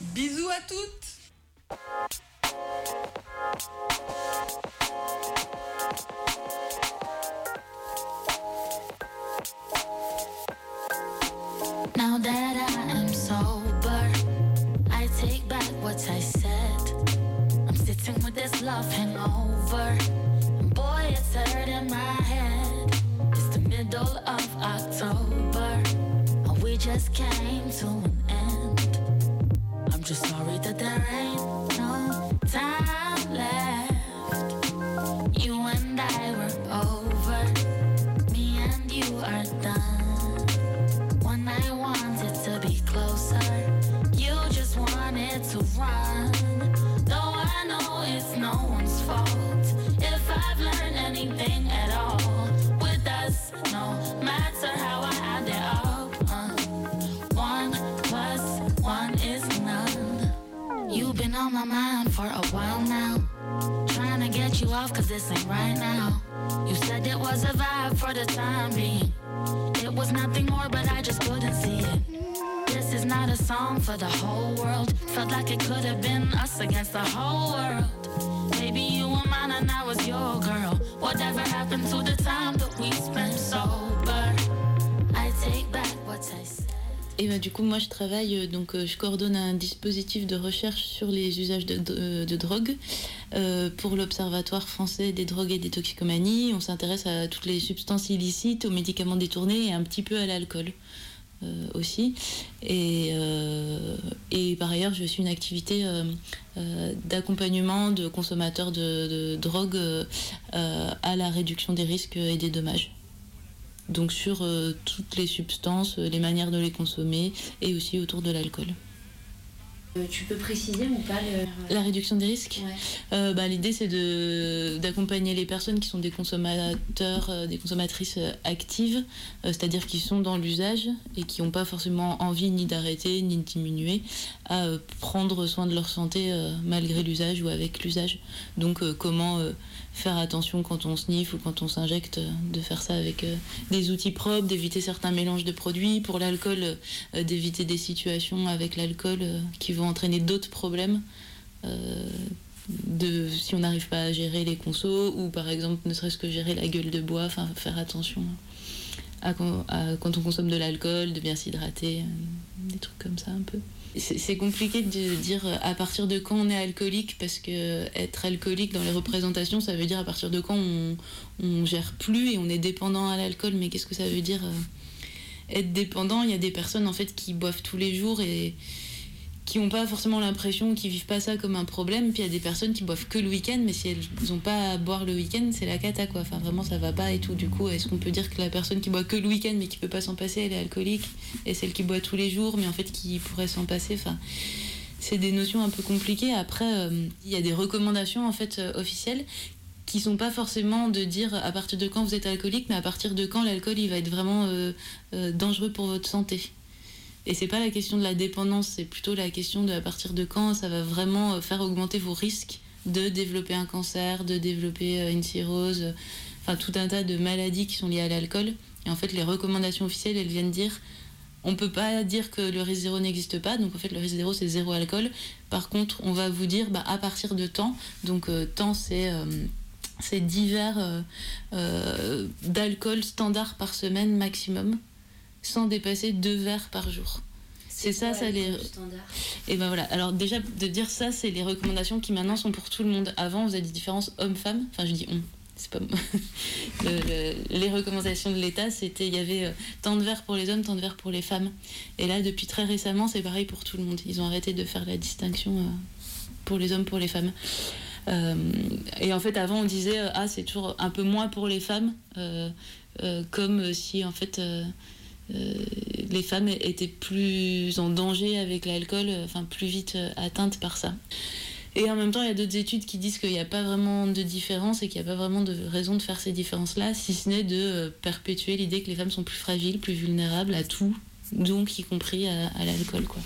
Bisous à toutes love hangover. Boy, it's hurting my head. It's the middle of October, and we just came to an end. I'm just sorry that there ain't no time for a while now. Trying to get you off, cause this ain't right now. You said it was a vibe for the time being. It was nothing more, but I just couldn't see it. This is not a song for the whole world. Felt like it could have been us against the whole world. Maybe you were mine and I was your girl. Whatever happened to the time that we spent sober? I take back what I said. Et bah, du coup, moi, je travaille, euh, donc euh, je coordonne un dispositif de recherche sur les usages de, de drogue euh, pour l'Observatoire français des drogues et des toxicomanies. On s'intéresse à toutes les substances illicites, aux médicaments détournés et un petit peu à l'alcool euh, aussi. Et, euh, par ailleurs, je suis une activité euh, euh, d'accompagnement de consommateurs de, de drogue euh, euh, à la réduction des risques et des dommages donc sur euh, toutes les substances, euh, les manières de les consommer et aussi autour de l'alcool. Euh, tu peux préciser ou pas le... La réduction des risques Euh, bah, L'idée c'est d'accompagner les personnes qui sont des consommateurs, euh, des consommatrices actives, c'est-à-dire qui sont dans l'usage et qui n'ont pas forcément envie ni d'arrêter ni de diminuer, à prendre soin de leur santé malgré l'usage ou avec l'usage. Donc comment faire attention quand on sniffe ou quand on s'injecte, euh, de faire ça avec euh, des outils propres, d'éviter certains mélanges de produits. Pour l'alcool, euh, d'éviter des situations avec l'alcool qui vont entraîner d'autres problèmes. de, si on n'arrive pas à gérer les consos ou par exemple ne serait-ce que gérer la gueule de bois, faire attention à quand, on consomme de l'alcool, de bien s'hydrater, des trucs comme ça un peu. C'est compliqué de dire à partir de quand on est alcoolique parce que être alcoolique dans les représentations ça veut dire à partir de quand on, on gère plus et on est dépendant à l'alcool. Mais qu'est-ce que ça veut dire euh, être dépendant? Il y a des personnes en fait qui boivent tous les jours et qui n'ont pas forcément l'impression, qui vivent pas ça comme un problème. Puis il y a des personnes qui boivent que le week-end, mais si elles n'ont pas à boire le week-end, c'est la cata quoi. Enfin vraiment ça va pas et tout. Du coup, est-ce qu'on peut dire que la personne qui boit que le week-end mais qui peut pas s'en passer, elle est alcoolique Et celle qui boit tous les jours mais en fait qui pourrait s'en passer, enfin c'est des notions un peu compliquées. Après, euh, il y a des recommandations en fait euh, officielles qui sont pas forcément de dire à partir de quand vous êtes alcoolique, mais à partir de quand l'alcool il va être vraiment euh, dangereux pour votre santé. Et c'est pas la question de la dépendance, c'est plutôt la question de à partir de quand ça va vraiment euh, faire augmenter vos risques de développer un cancer, de développer euh, une cirrhose, enfin tout un tas de maladies qui sont liées à l'alcool. Et en fait, les recommandations officielles, elles viennent dire on peut pas dire que le risque zéro n'existe pas, donc en fait le risque zéro c'est zéro alcool. Par contre, on va vous dire bah, à partir de temps, donc euh, temps c'est euh, c'est 10 verres euh, d'alcool standard par semaine maximum, sans dépasser deux verres par jour. C'est ça, ça les. Et ben voilà. Alors déjà de dire ça, c'est les recommandations qui maintenant sont pour tout le monde. Avant, vous avez des différences hommes-femmes. Enfin, je dis on. C'est pas moi. Le- le- les recommandations de l'État, c'était il y avait euh, tant de verres pour les hommes, tant de verres pour les femmes. Et là, depuis très récemment, c'est pareil pour tout le monde. Ils ont arrêté de faire la distinction euh, pour les hommes, pour les femmes. Euh, et en fait, avant, on disait ah c'est toujours un peu moins pour les femmes, comme si en fait les femmes étaient plus en danger avec l'alcool, euh, enfin plus vite euh, atteintes par ça. Et en même temps, il y a d'autres études qui disent qu'il n'y a pas vraiment de différence et qu'il n'y a pas vraiment de raison de faire ces différences-là, si ce n'est de euh, perpétuer l'idée que les femmes sont plus fragiles, plus vulnérables à tout, donc y compris à, l'alcool. quoi.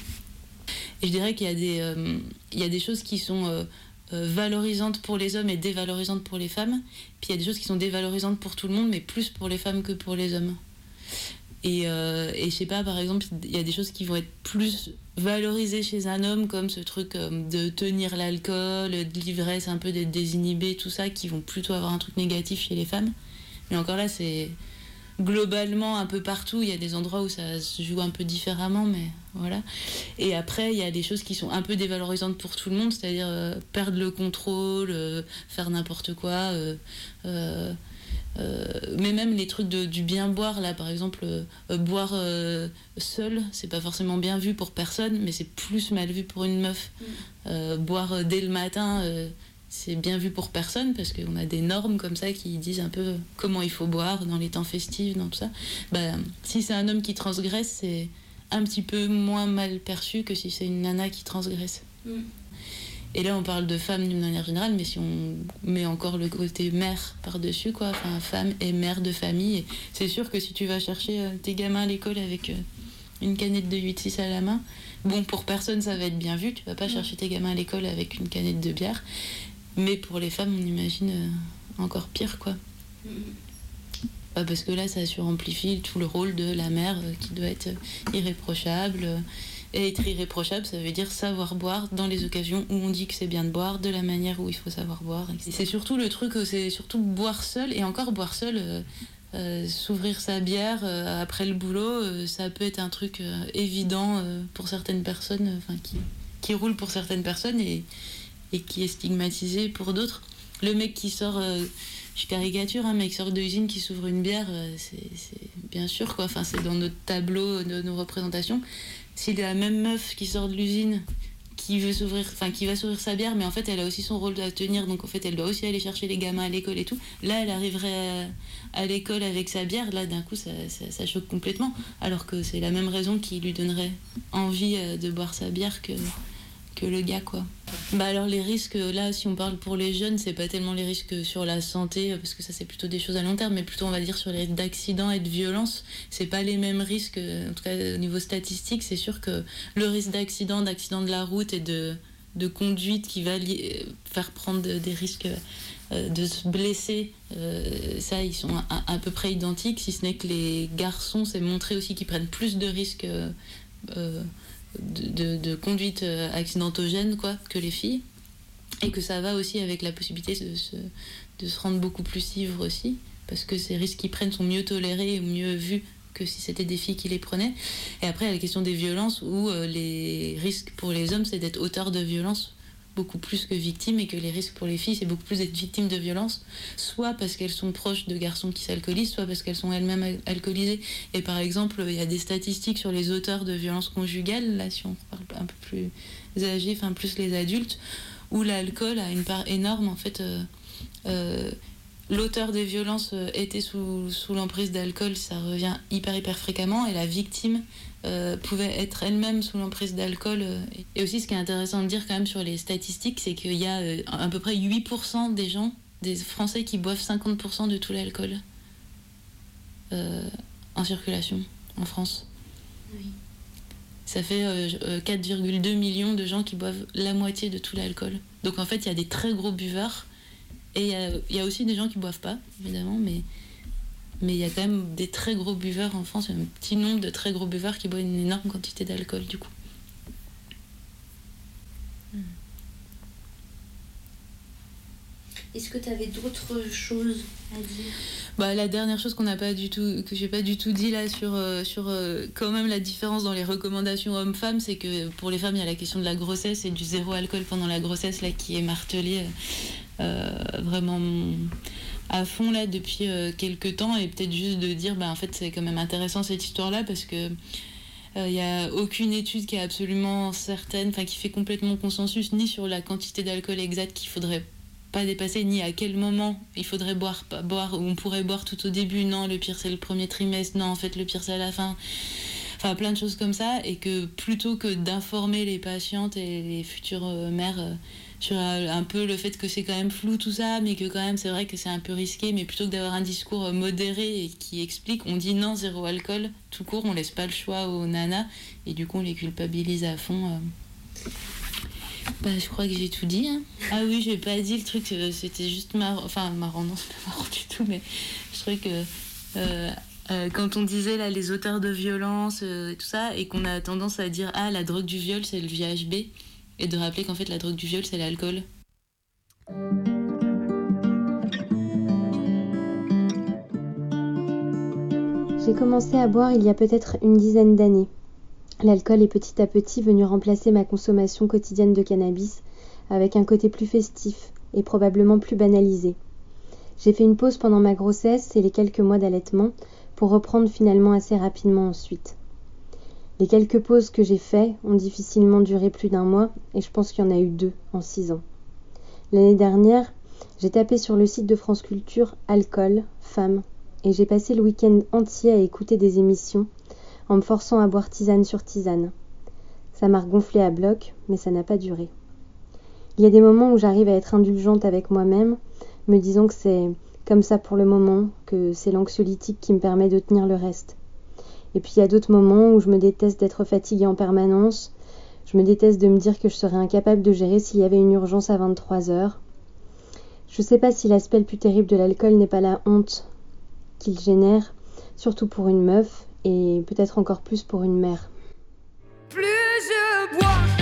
Et je dirais qu'il y, a des, euh, choses qui sont euh, euh, valorisantes pour les hommes et dévalorisantes pour les femmes, puis il y a des choses qui sont dévalorisantes pour tout le monde, mais plus pour les femmes que pour les hommes. Et, euh, et je sais pas, par exemple, il y a des choses qui vont être plus valorisées chez un homme, comme ce truc euh, de tenir l'alcool, de l'ivresse, un peu d'être désinhibé, tout ça, qui vont plutôt avoir un truc négatif chez les femmes. Mais encore là, c'est globalement un peu partout. Il y a des endroits où ça se joue un peu différemment, mais voilà. Et après, il y a des choses qui sont un peu dévalorisantes pour tout le monde, c'est-à-dire euh, perdre le contrôle, euh, faire n'importe quoi. Euh, mais même les trucs de, du bien boire, là par exemple, euh, euh, boire euh, seul, c'est pas forcément bien vu pour personne, mais c'est plus mal vu pour une meuf. Euh, boire dès le matin, c'est bien vu pour personne parce qu'on a des normes comme ça qui disent un peu comment il faut boire dans les temps festifs, dans tout ça. Bah, si c'est un homme qui transgresse, c'est un petit peu moins mal perçu que si c'est une nana qui transgresse. Et là, on parle de femmes d'une manière générale, mais si on met encore le côté mère par-dessus, quoi, enfin, femme et mère de famille, c'est sûr que si tu vas chercher euh, tes gamins à l'école avec euh, une canette de 8-6 à la main, bon, pour personne, ça va être bien vu. Tu vas pas chercher tes gamins à l'école avec une canette de bière. Mais pour les femmes, on imagine euh, encore pire, quoi. Bah, parce que là, ça suramplifie tout le rôle de la mère qui doit être irréprochable. Et être irréprochable, ça veut dire savoir boire dans les occasions où on dit que c'est bien de boire, de la manière où il faut savoir boire. C'est surtout le truc, euh, c'est surtout boire seul, et encore boire seul, euh, euh, s'ouvrir sa bière après le boulot, ça peut être un truc évident pour certaines personnes, enfin qui, roule pour certaines personnes et, qui est stigmatisé pour d'autres. Le mec qui sort, je caricature, un mec qui sort de l'usine qui s'ouvre une bière, c'est bien sûr quoi, enfin c'est dans notre tableau de nos représentations. A la même meuf qui sort de l'usine qui veut s'ouvrir enfin qui va s'ouvrir sa bière mais en fait elle a aussi son rôle à tenir. Donc en fait elle doit aussi aller chercher les gamins à l'école et tout. Là elle arriverait à, à l'école avec sa bière. Là d'un coup ça, ça, ça choque complètement. Alors que c'est la même raison qui lui donnerait envie euh, de boire sa bière que que le gars quoi. Bah alors les risques là si on parle pour les jeunes c'est pas tellement les risques sur la santé parce que ça c'est plutôt des choses à long terme mais plutôt on va dire sur les risques d'accident et de violence c'est pas les mêmes risques euh, en tout cas au niveau statistique. C'est sûr que le risque d'accident d'accident de la route et de de conduite qui va li- euh, faire prendre de- des risques euh, de se blesser, ça ils sont à, à peu près identiques, si ce n'est que les garçons, c'est montré aussi qu'ils prennent plus de risques de, conduite euh, accidentogène quoi, que les filles. Et que ça va aussi avec la possibilité de se, de se rendre beaucoup plus ivre aussi, parce que ces risques qu'ils prennent sont mieux tolérés et mieux vus que si c'était des filles qui les prenaient. Et après, il y a la question des violences, où euh, les risques pour les hommes, c'est d'être auteur de violence beaucoup plus que victime et que les risques pour les filles, c'est beaucoup plus d'être victime de violence, soit parce qu'elles sont proches de garçons qui s'alcoolisent, soit parce qu'elles sont elles-mêmes al- alcoolisées. Et par exemple, il y a des statistiques sur les auteurs de violences conjugales, là si on parle un peu plus âgés, enfin plus les adultes, où l'alcool a une part énorme en fait. euh, euh, L'auteur des violences euh, était sous, sous l'emprise d'alcool, ça revient hyper hyper fréquemment, et la victime euh, pouvait être elle-même sous l'emprise d'alcool. euh, et aussi, ce qui est intéressant de dire quand même sur les statistiques, c'est qu'il y a euh, à peu près 8% des gens, des Français qui boivent 50% de tout l'alcool euh, en circulation en France. Ça fait euh, euh, 4,2 millions de gens qui boivent la moitié de tout l'alcool. Donc en fait, il y a des très gros buveurs. Et il y a, il y a aussi des gens qui boivent pas, évidemment, mais mais il y a quand même des très gros buveurs en France, un petit nombre de très gros buveurs qui boivent une énorme quantité d'alcool du coup. Est-ce que tu avais d'autres choses à dire? Bah, la dernière chose qu'on n'a pas du tout, que j'ai pas du tout dit là sur, euh, sur euh, quand même la différence dans les recommandations hommes-femmes, c'est que pour les femmes, il y a la question de la grossesse et du zéro alcool pendant la grossesse là qui est martelée euh, vraiment à fond là depuis euh, quelques temps et peut-être juste de dire bah en fait c'est quand même intéressant cette histoire là parce que il n'y a aucune étude qui est absolument certaine, enfin qui fait complètement consensus ni sur la quantité d'alcool exacte qu'il faudrait pas dépasser, ni à quel moment il faudrait boire, pas boire, ou on pourrait boire tout au début, non, le pire c'est le premier trimestre, non, en fait le pire c'est à la fin. Enfin, plein de choses comme ça, et que plutôt que d'informer les patientes et les futures euh, mères euh, sur un peu le fait que c'est quand même flou tout ça, mais que quand même c'est vrai que c'est un peu risqué, mais plutôt que d'avoir un discours modéré et qui explique, on dit non, zéro alcool, tout court, on laisse pas le choix aux nanas, et du coup on les culpabilise à fond. euh. Bah, je crois que j'ai tout dit. hein. Ah oui, j'ai pas dit le truc, euh, c'était juste marrant. Enfin, marrant, non, c'est pas marrant du tout, mais je trouvais que euh, quand on disait là les auteurs de violence et tout ça, et qu'on a tendance à dire ah, la drogue du viol, c'est le VHB, et de rappeler qu'en fait, la drogue du viol, c'est l'alcool. J'ai commencé à boire il y a peut-être une dizaine d'années. L'alcool est petit à petit venu remplacer ma consommation quotidienne de cannabis avec un côté plus festif et probablement plus banalisé. J'ai fait une pause pendant ma grossesse et les quelques mois d'allaitement pour reprendre finalement assez rapidement ensuite. Les quelques pauses que j'ai faites ont difficilement duré plus d'un mois et je pense qu'il y en a eu deux en six ans. L'année dernière, j'ai tapé sur le site de France Culture Alcool, femmes, et j'ai passé le week-end entier à écouter des émissions en me forçant à boire tisane sur tisane. Ça m'a regonflé à bloc, mais ça n'a pas duré. Il y a des moments où j'arrive à être indulgente avec moi-même, me disant que c'est comme ça pour le moment, que c'est l'anxiolytique qui me permet de tenir le reste. Et puis il y a d'autres moments où je me déteste d'être fatiguée en permanence, Je me déteste de me dire que je serais incapable de gérer s'il y avait une urgence à 23 heures. Je sais pas si l'aspect le plus terrible de l'alcool n'est pas la honte qu'il génère, surtout pour une meuf et peut-être encore plus pour une mère. Plus je bois,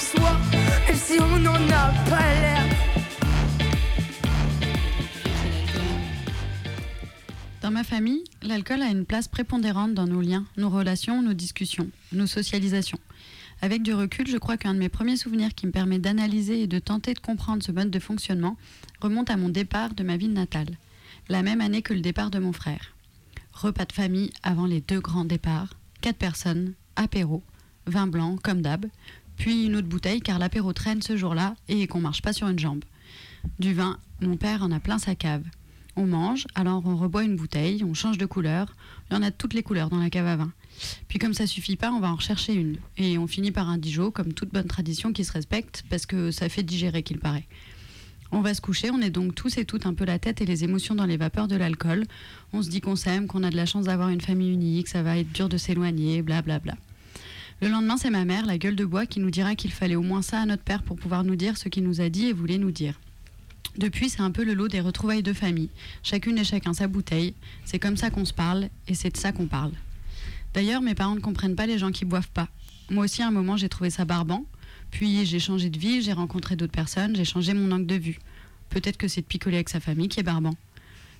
soi, n'en a pas l'air. Dans ma famille, l'alcool a une place prépondérante dans nos liens, nos relations, nos discussions, nos socialisations. Avec du recul, je crois qu'un de mes premiers souvenirs qui me permet d'analyser et de tenter de comprendre ce mode de fonctionnement remonte à mon départ de ma ville natale, la même année que le départ de mon frère. Repas de famille avant les deux grands départs, quatre personnes, apéro, vin blanc comme d'hab, puis une autre bouteille car l'apéro traîne ce jour-là et qu'on marche pas sur une jambe. Du vin, mon père en a plein sa cave. On mange, alors on reboit une bouteille, on change de couleur. Il y en a toutes les couleurs dans la cave à vin. Puis comme ça suffit pas, on va en rechercher une. Et on finit par un Dijon, comme toute bonne tradition qui se respecte, parce que ça fait digérer qu'il paraît. On va se coucher, on est donc tous et toutes un peu la tête et les émotions dans les vapeurs de l'alcool. On se dit qu'on s'aime, qu'on a de la chance d'avoir une famille unique, ça va être dur de s'éloigner, blablabla. Le lendemain, c'est ma mère, la gueule de bois, qui nous dira qu'il fallait au moins ça à notre père pour pouvoir nous dire ce qu'il nous a dit et voulait nous dire. Depuis, c'est un peu le lot des retrouvailles de famille. Chacune et chacun sa bouteille. C'est comme ça qu'on se parle et c'est de ça qu'on parle. D'ailleurs, mes parents ne comprennent pas les gens qui boivent pas. Moi aussi, à un moment, j'ai trouvé ça barbant. Puis j'ai changé de vie, j'ai rencontré d'autres personnes, j'ai changé mon angle de vue. Peut-être que c'est de picoler avec sa famille qui est barbant.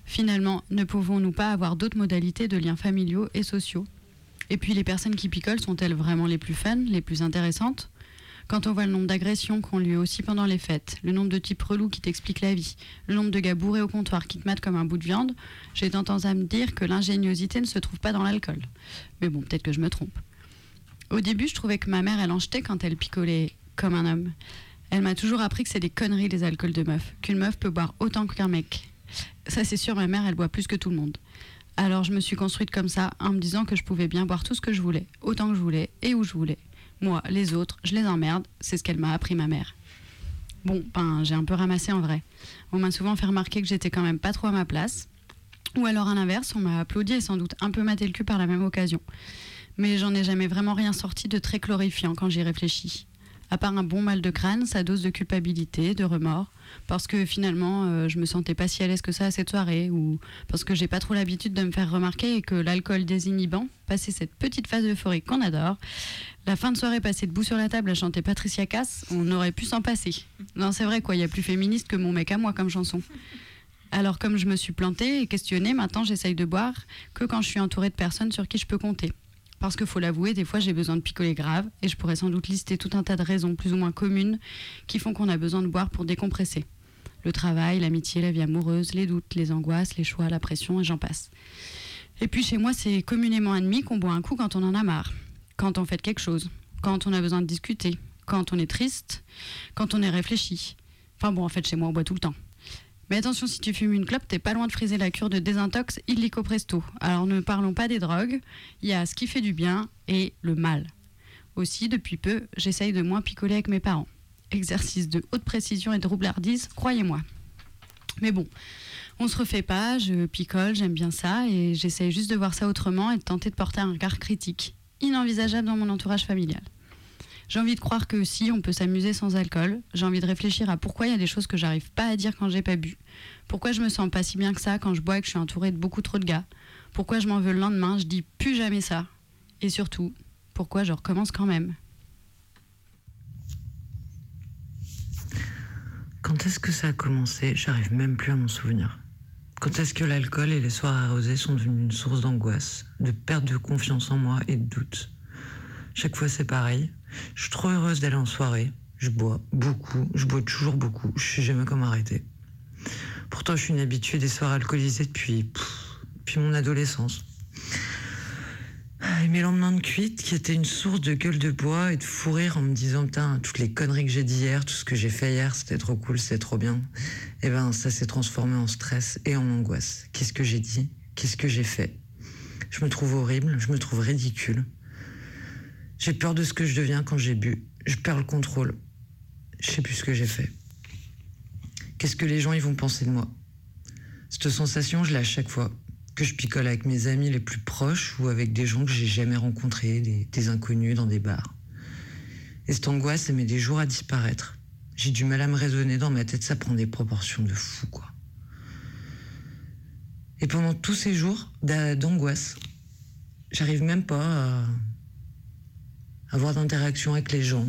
Finalement, ne pouvons-nous pas avoir d'autres modalités de liens familiaux et sociaux? Et puis les personnes qui picolent sont-elles vraiment les plus fun, les plus intéressantes? Quand on voit le nombre d'agressions qu'on lui aussi pendant les fêtes, le nombre de types relous qui t'expliquent la vie, le nombre de gars bourrés au comptoir qui te matent comme un bout de viande, j'ai tendance à me dire que l'ingéniosité ne se trouve pas dans l'alcool. Mais bon, peut-être que je me trompe. Au début, je trouvais que ma mère, elle en jetait quand elle picolait comme un homme. Elle m'a toujours appris que c'est des conneries les alcools de meuf, qu'une meuf peut boire autant qu'un mec. Ça, c'est sûr, ma mère, elle boit plus que tout le monde. Alors je me suis construite comme ça, en me disant que je pouvais bien boire tout ce que je voulais, autant que je voulais et où je voulais. Moi, les autres, je les emmerde, c'est ce qu'elle m'a appris ma mère. Bon, ben, j'ai un peu ramassé en vrai. On m'a souvent fait remarquer que j'étais quand même pas trop à ma place. Ou alors à l'inverse, on m'a applaudi et sans doute un peu maté le cul par la même occasion. Mais j'en ai jamais vraiment rien sorti de très glorifiant quand j'y réfléchis. À part un bon mal de crâne, sa dose de culpabilité, de remords, parce que finalement euh, je me sentais pas si à l'aise que ça à cette soirée, ou parce que j'ai pas trop l'habitude de me faire remarquer et que l'alcool désinhibant, passé cette petite phase euphorique qu'on adore, la fin de soirée passée debout sur la table à chanter Patricia Cass, on aurait pu s'en passer. Non, c'est vrai quoi, il y a plus féministe que mon mec à moi comme chanson. Alors comme je me suis plantée et questionnée, maintenant j'essaye de boire que quand je suis entourée de personnes sur qui je peux compter. Parce qu'il faut l'avouer, des fois j'ai besoin de picoler grave et je pourrais sans doute lister tout un tas de raisons plus ou moins communes qui font qu'on a besoin de boire pour décompresser. Le travail, l'amitié, la vie amoureuse, les doutes, les angoisses, les choix, la pression et j'en passe. Et puis chez moi, c'est communément admis qu'on boit un coup quand on en a marre, quand on fait quelque chose, quand on a besoin de discuter, quand on est triste, quand on est réfléchi. Enfin bon, en fait, chez moi, on boit tout le temps. Mais attention, si tu fumes une clope, t'es pas loin de friser la cure de désintox illico presto. Alors ne parlons pas des drogues, il y a ce qui fait du bien et le mal. Aussi, depuis peu, j'essaye de moins picoler avec mes parents. Exercice de haute précision et de roublardise, croyez-moi. Mais bon, on se refait pas, je picole, j'aime bien ça, et j'essaye juste de voir ça autrement et de tenter de porter un regard critique, inenvisageable dans mon entourage familial. J'ai envie de croire que si on peut s'amuser sans alcool, j'ai envie de réfléchir à pourquoi il y a des choses que j'arrive pas à dire quand j'ai pas bu. Pourquoi je me sens pas si bien que ça quand je bois et que je suis entourée de beaucoup trop de gars? Pourquoi je m'en veux le lendemain, je dis plus jamais ça? Et surtout, pourquoi je recommence quand même? Quand est-ce que ça a commencé? J'arrive même plus à m'en souvenir. Quand est-ce que l'alcool et les soirs arrosés sont devenus une source d'angoisse, de perte de confiance en moi et de doute? Chaque fois c'est pareil. Je suis trop heureuse d'aller en soirée. Je bois beaucoup, je bois toujours beaucoup. Je suis jamais comme arrêtée. Pourtant, je suis une habituée des soirs alcoolisés depuis, depuis mon adolescence. Et mes lendemains de cuite, qui étaient une source de gueule de bois et de fou rire en me disant Putain, toutes les conneries que j'ai dit hier, tout ce que j'ai fait hier, c'était trop cool, c'était trop bien. eh ben, ça s'est transformé en stress et en angoisse. Qu'est-ce que j'ai dit? Qu'est-ce que j'ai fait? Je me trouve horrible, je me trouve ridicule. J'ai peur de ce que je deviens quand j'ai bu. Je perds le contrôle. Je sais plus ce que j'ai fait. Qu'est-ce que les gens ils vont penser de moi? Cette sensation, je l'ai à chaque fois. Que je picole avec mes amis les plus proches ou avec des gens que j'ai jamais rencontrés, des, des inconnus dans des bars. Et cette angoisse, elle met des jours à disparaître. J'ai du mal à me raisonner dans ma tête, ça prend des proportions de fou, quoi. Et pendant tous ces jours d'a- d'angoisse, j'arrive même pas à avoir d'interaction avec les gens.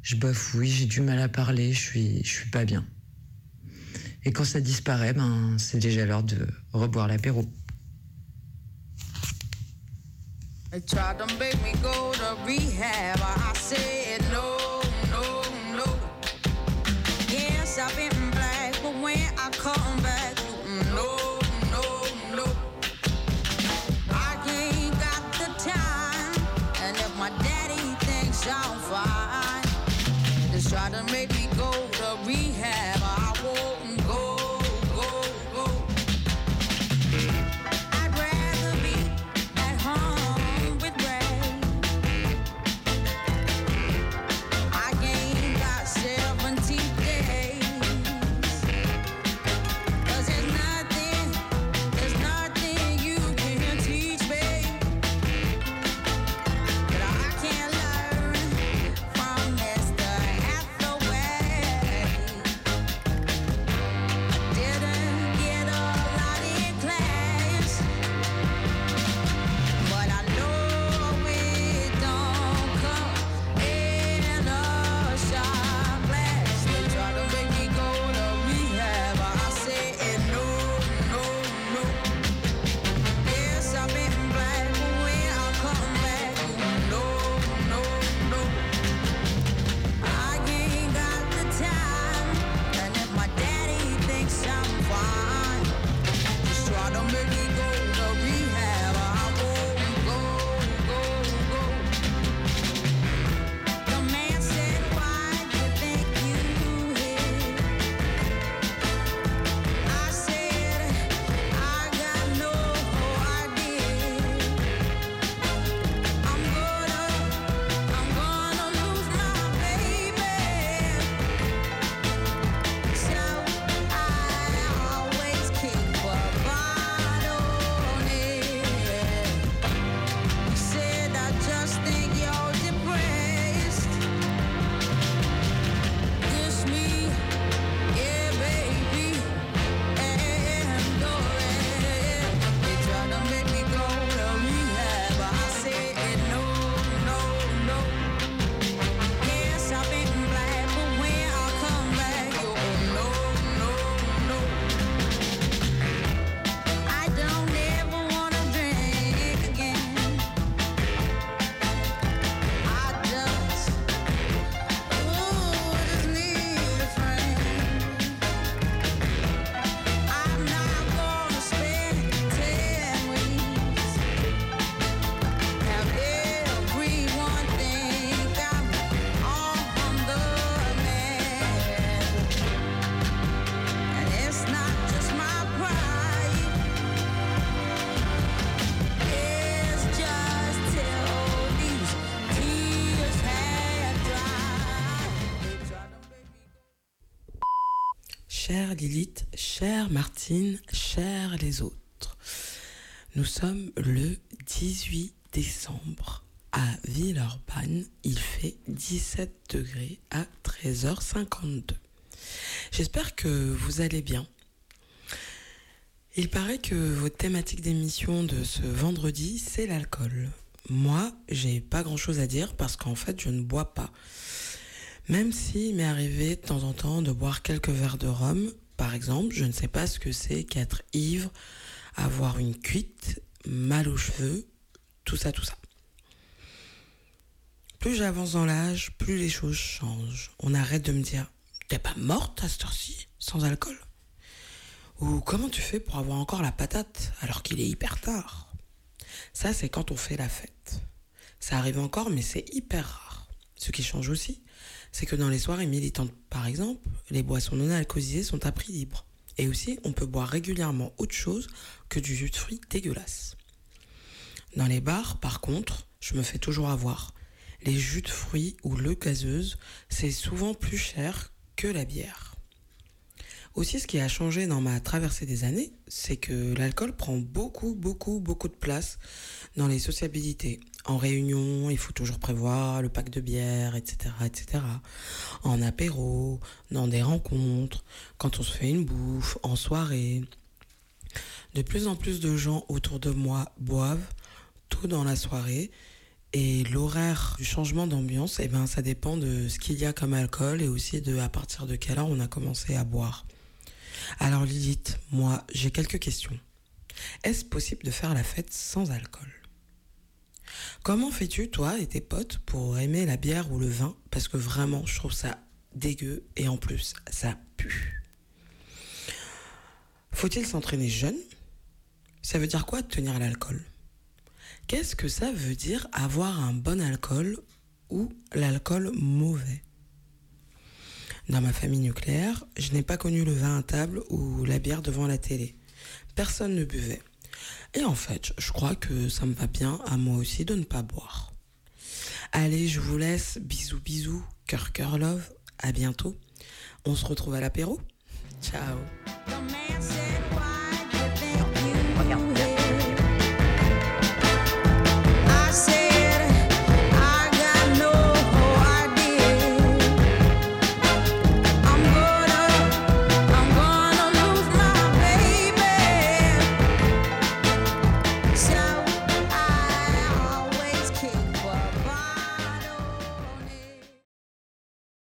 Je bafouille, j'ai du mal à parler, je suis, je suis pas bien. Et quand ça disparaît, ben, c'est déjà l'heure de reboire l'apéro. I'm fine, just try to make me go to rehab. Chère Martine, chère les autres. Nous sommes le 18 décembre à Villeurbanne. Il fait 17 degrés à 13h52. J'espère que vous allez bien. Il paraît que votre thématique d'émission de ce vendredi, c'est l'alcool. Moi, j'ai pas grand chose à dire parce qu'en fait, je ne bois pas. Même s'il m'est arrivé de temps en temps de boire quelques verres de rhum, par exemple, je ne sais pas ce que c'est qu'être ivre, avoir une cuite, mal aux cheveux, tout ça, tout ça. Plus j'avance dans l'âge, plus les choses changent. On arrête de me dire T'es pas morte à cette heure-ci, sans alcool? Ou comment tu fais pour avoir encore la patate alors qu'il est hyper tard? Ça, c'est quand on fait la fête. Ça arrive encore, mais c'est hyper rare. Ce qui change aussi, c'est que dans les soirées militantes, par exemple, les boissons non alcoolisées sont à prix libre. Et aussi, on peut boire régulièrement autre chose que du jus de fruits dégueulasse. Dans les bars, par contre, je me fais toujours avoir. Les jus de fruits ou l'eau gazeuse, c'est souvent plus cher que la bière. Aussi, ce qui a changé dans ma traversée des années, c'est que l'alcool prend beaucoup, beaucoup, beaucoup de place dans les sociabilités. En réunion, il faut toujours prévoir le pack de bière, etc., etc. En apéro, dans des rencontres, quand on se fait une bouffe, en soirée. De plus en plus de gens autour de moi boivent tout dans la soirée et l'horaire du changement d'ambiance, eh ben, ça dépend de ce qu'il y a comme alcool et aussi de à partir de quelle heure on a commencé à boire. Alors Lilith, moi, j'ai quelques questions. Est-ce possible de faire la fête sans alcool? Comment fais-tu, toi et tes potes, pour aimer la bière ou le vin? Parce que vraiment, je trouve ça dégueu et en plus, ça pue. Faut-il s'entraîner jeune? Ça veut dire quoi tenir l'alcool? Qu'est-ce que ça veut dire avoir un bon alcool ou l'alcool mauvais? Dans ma famille nucléaire, je n'ai pas connu le vin à table ou la bière devant la télé. Personne ne buvait. Et en fait, je crois que ça me va bien à moi aussi de ne pas boire. Allez, je vous laisse. Bisous, bisous. Cœur, cœur, love. À bientôt. On se retrouve à l'apéro. Ciao.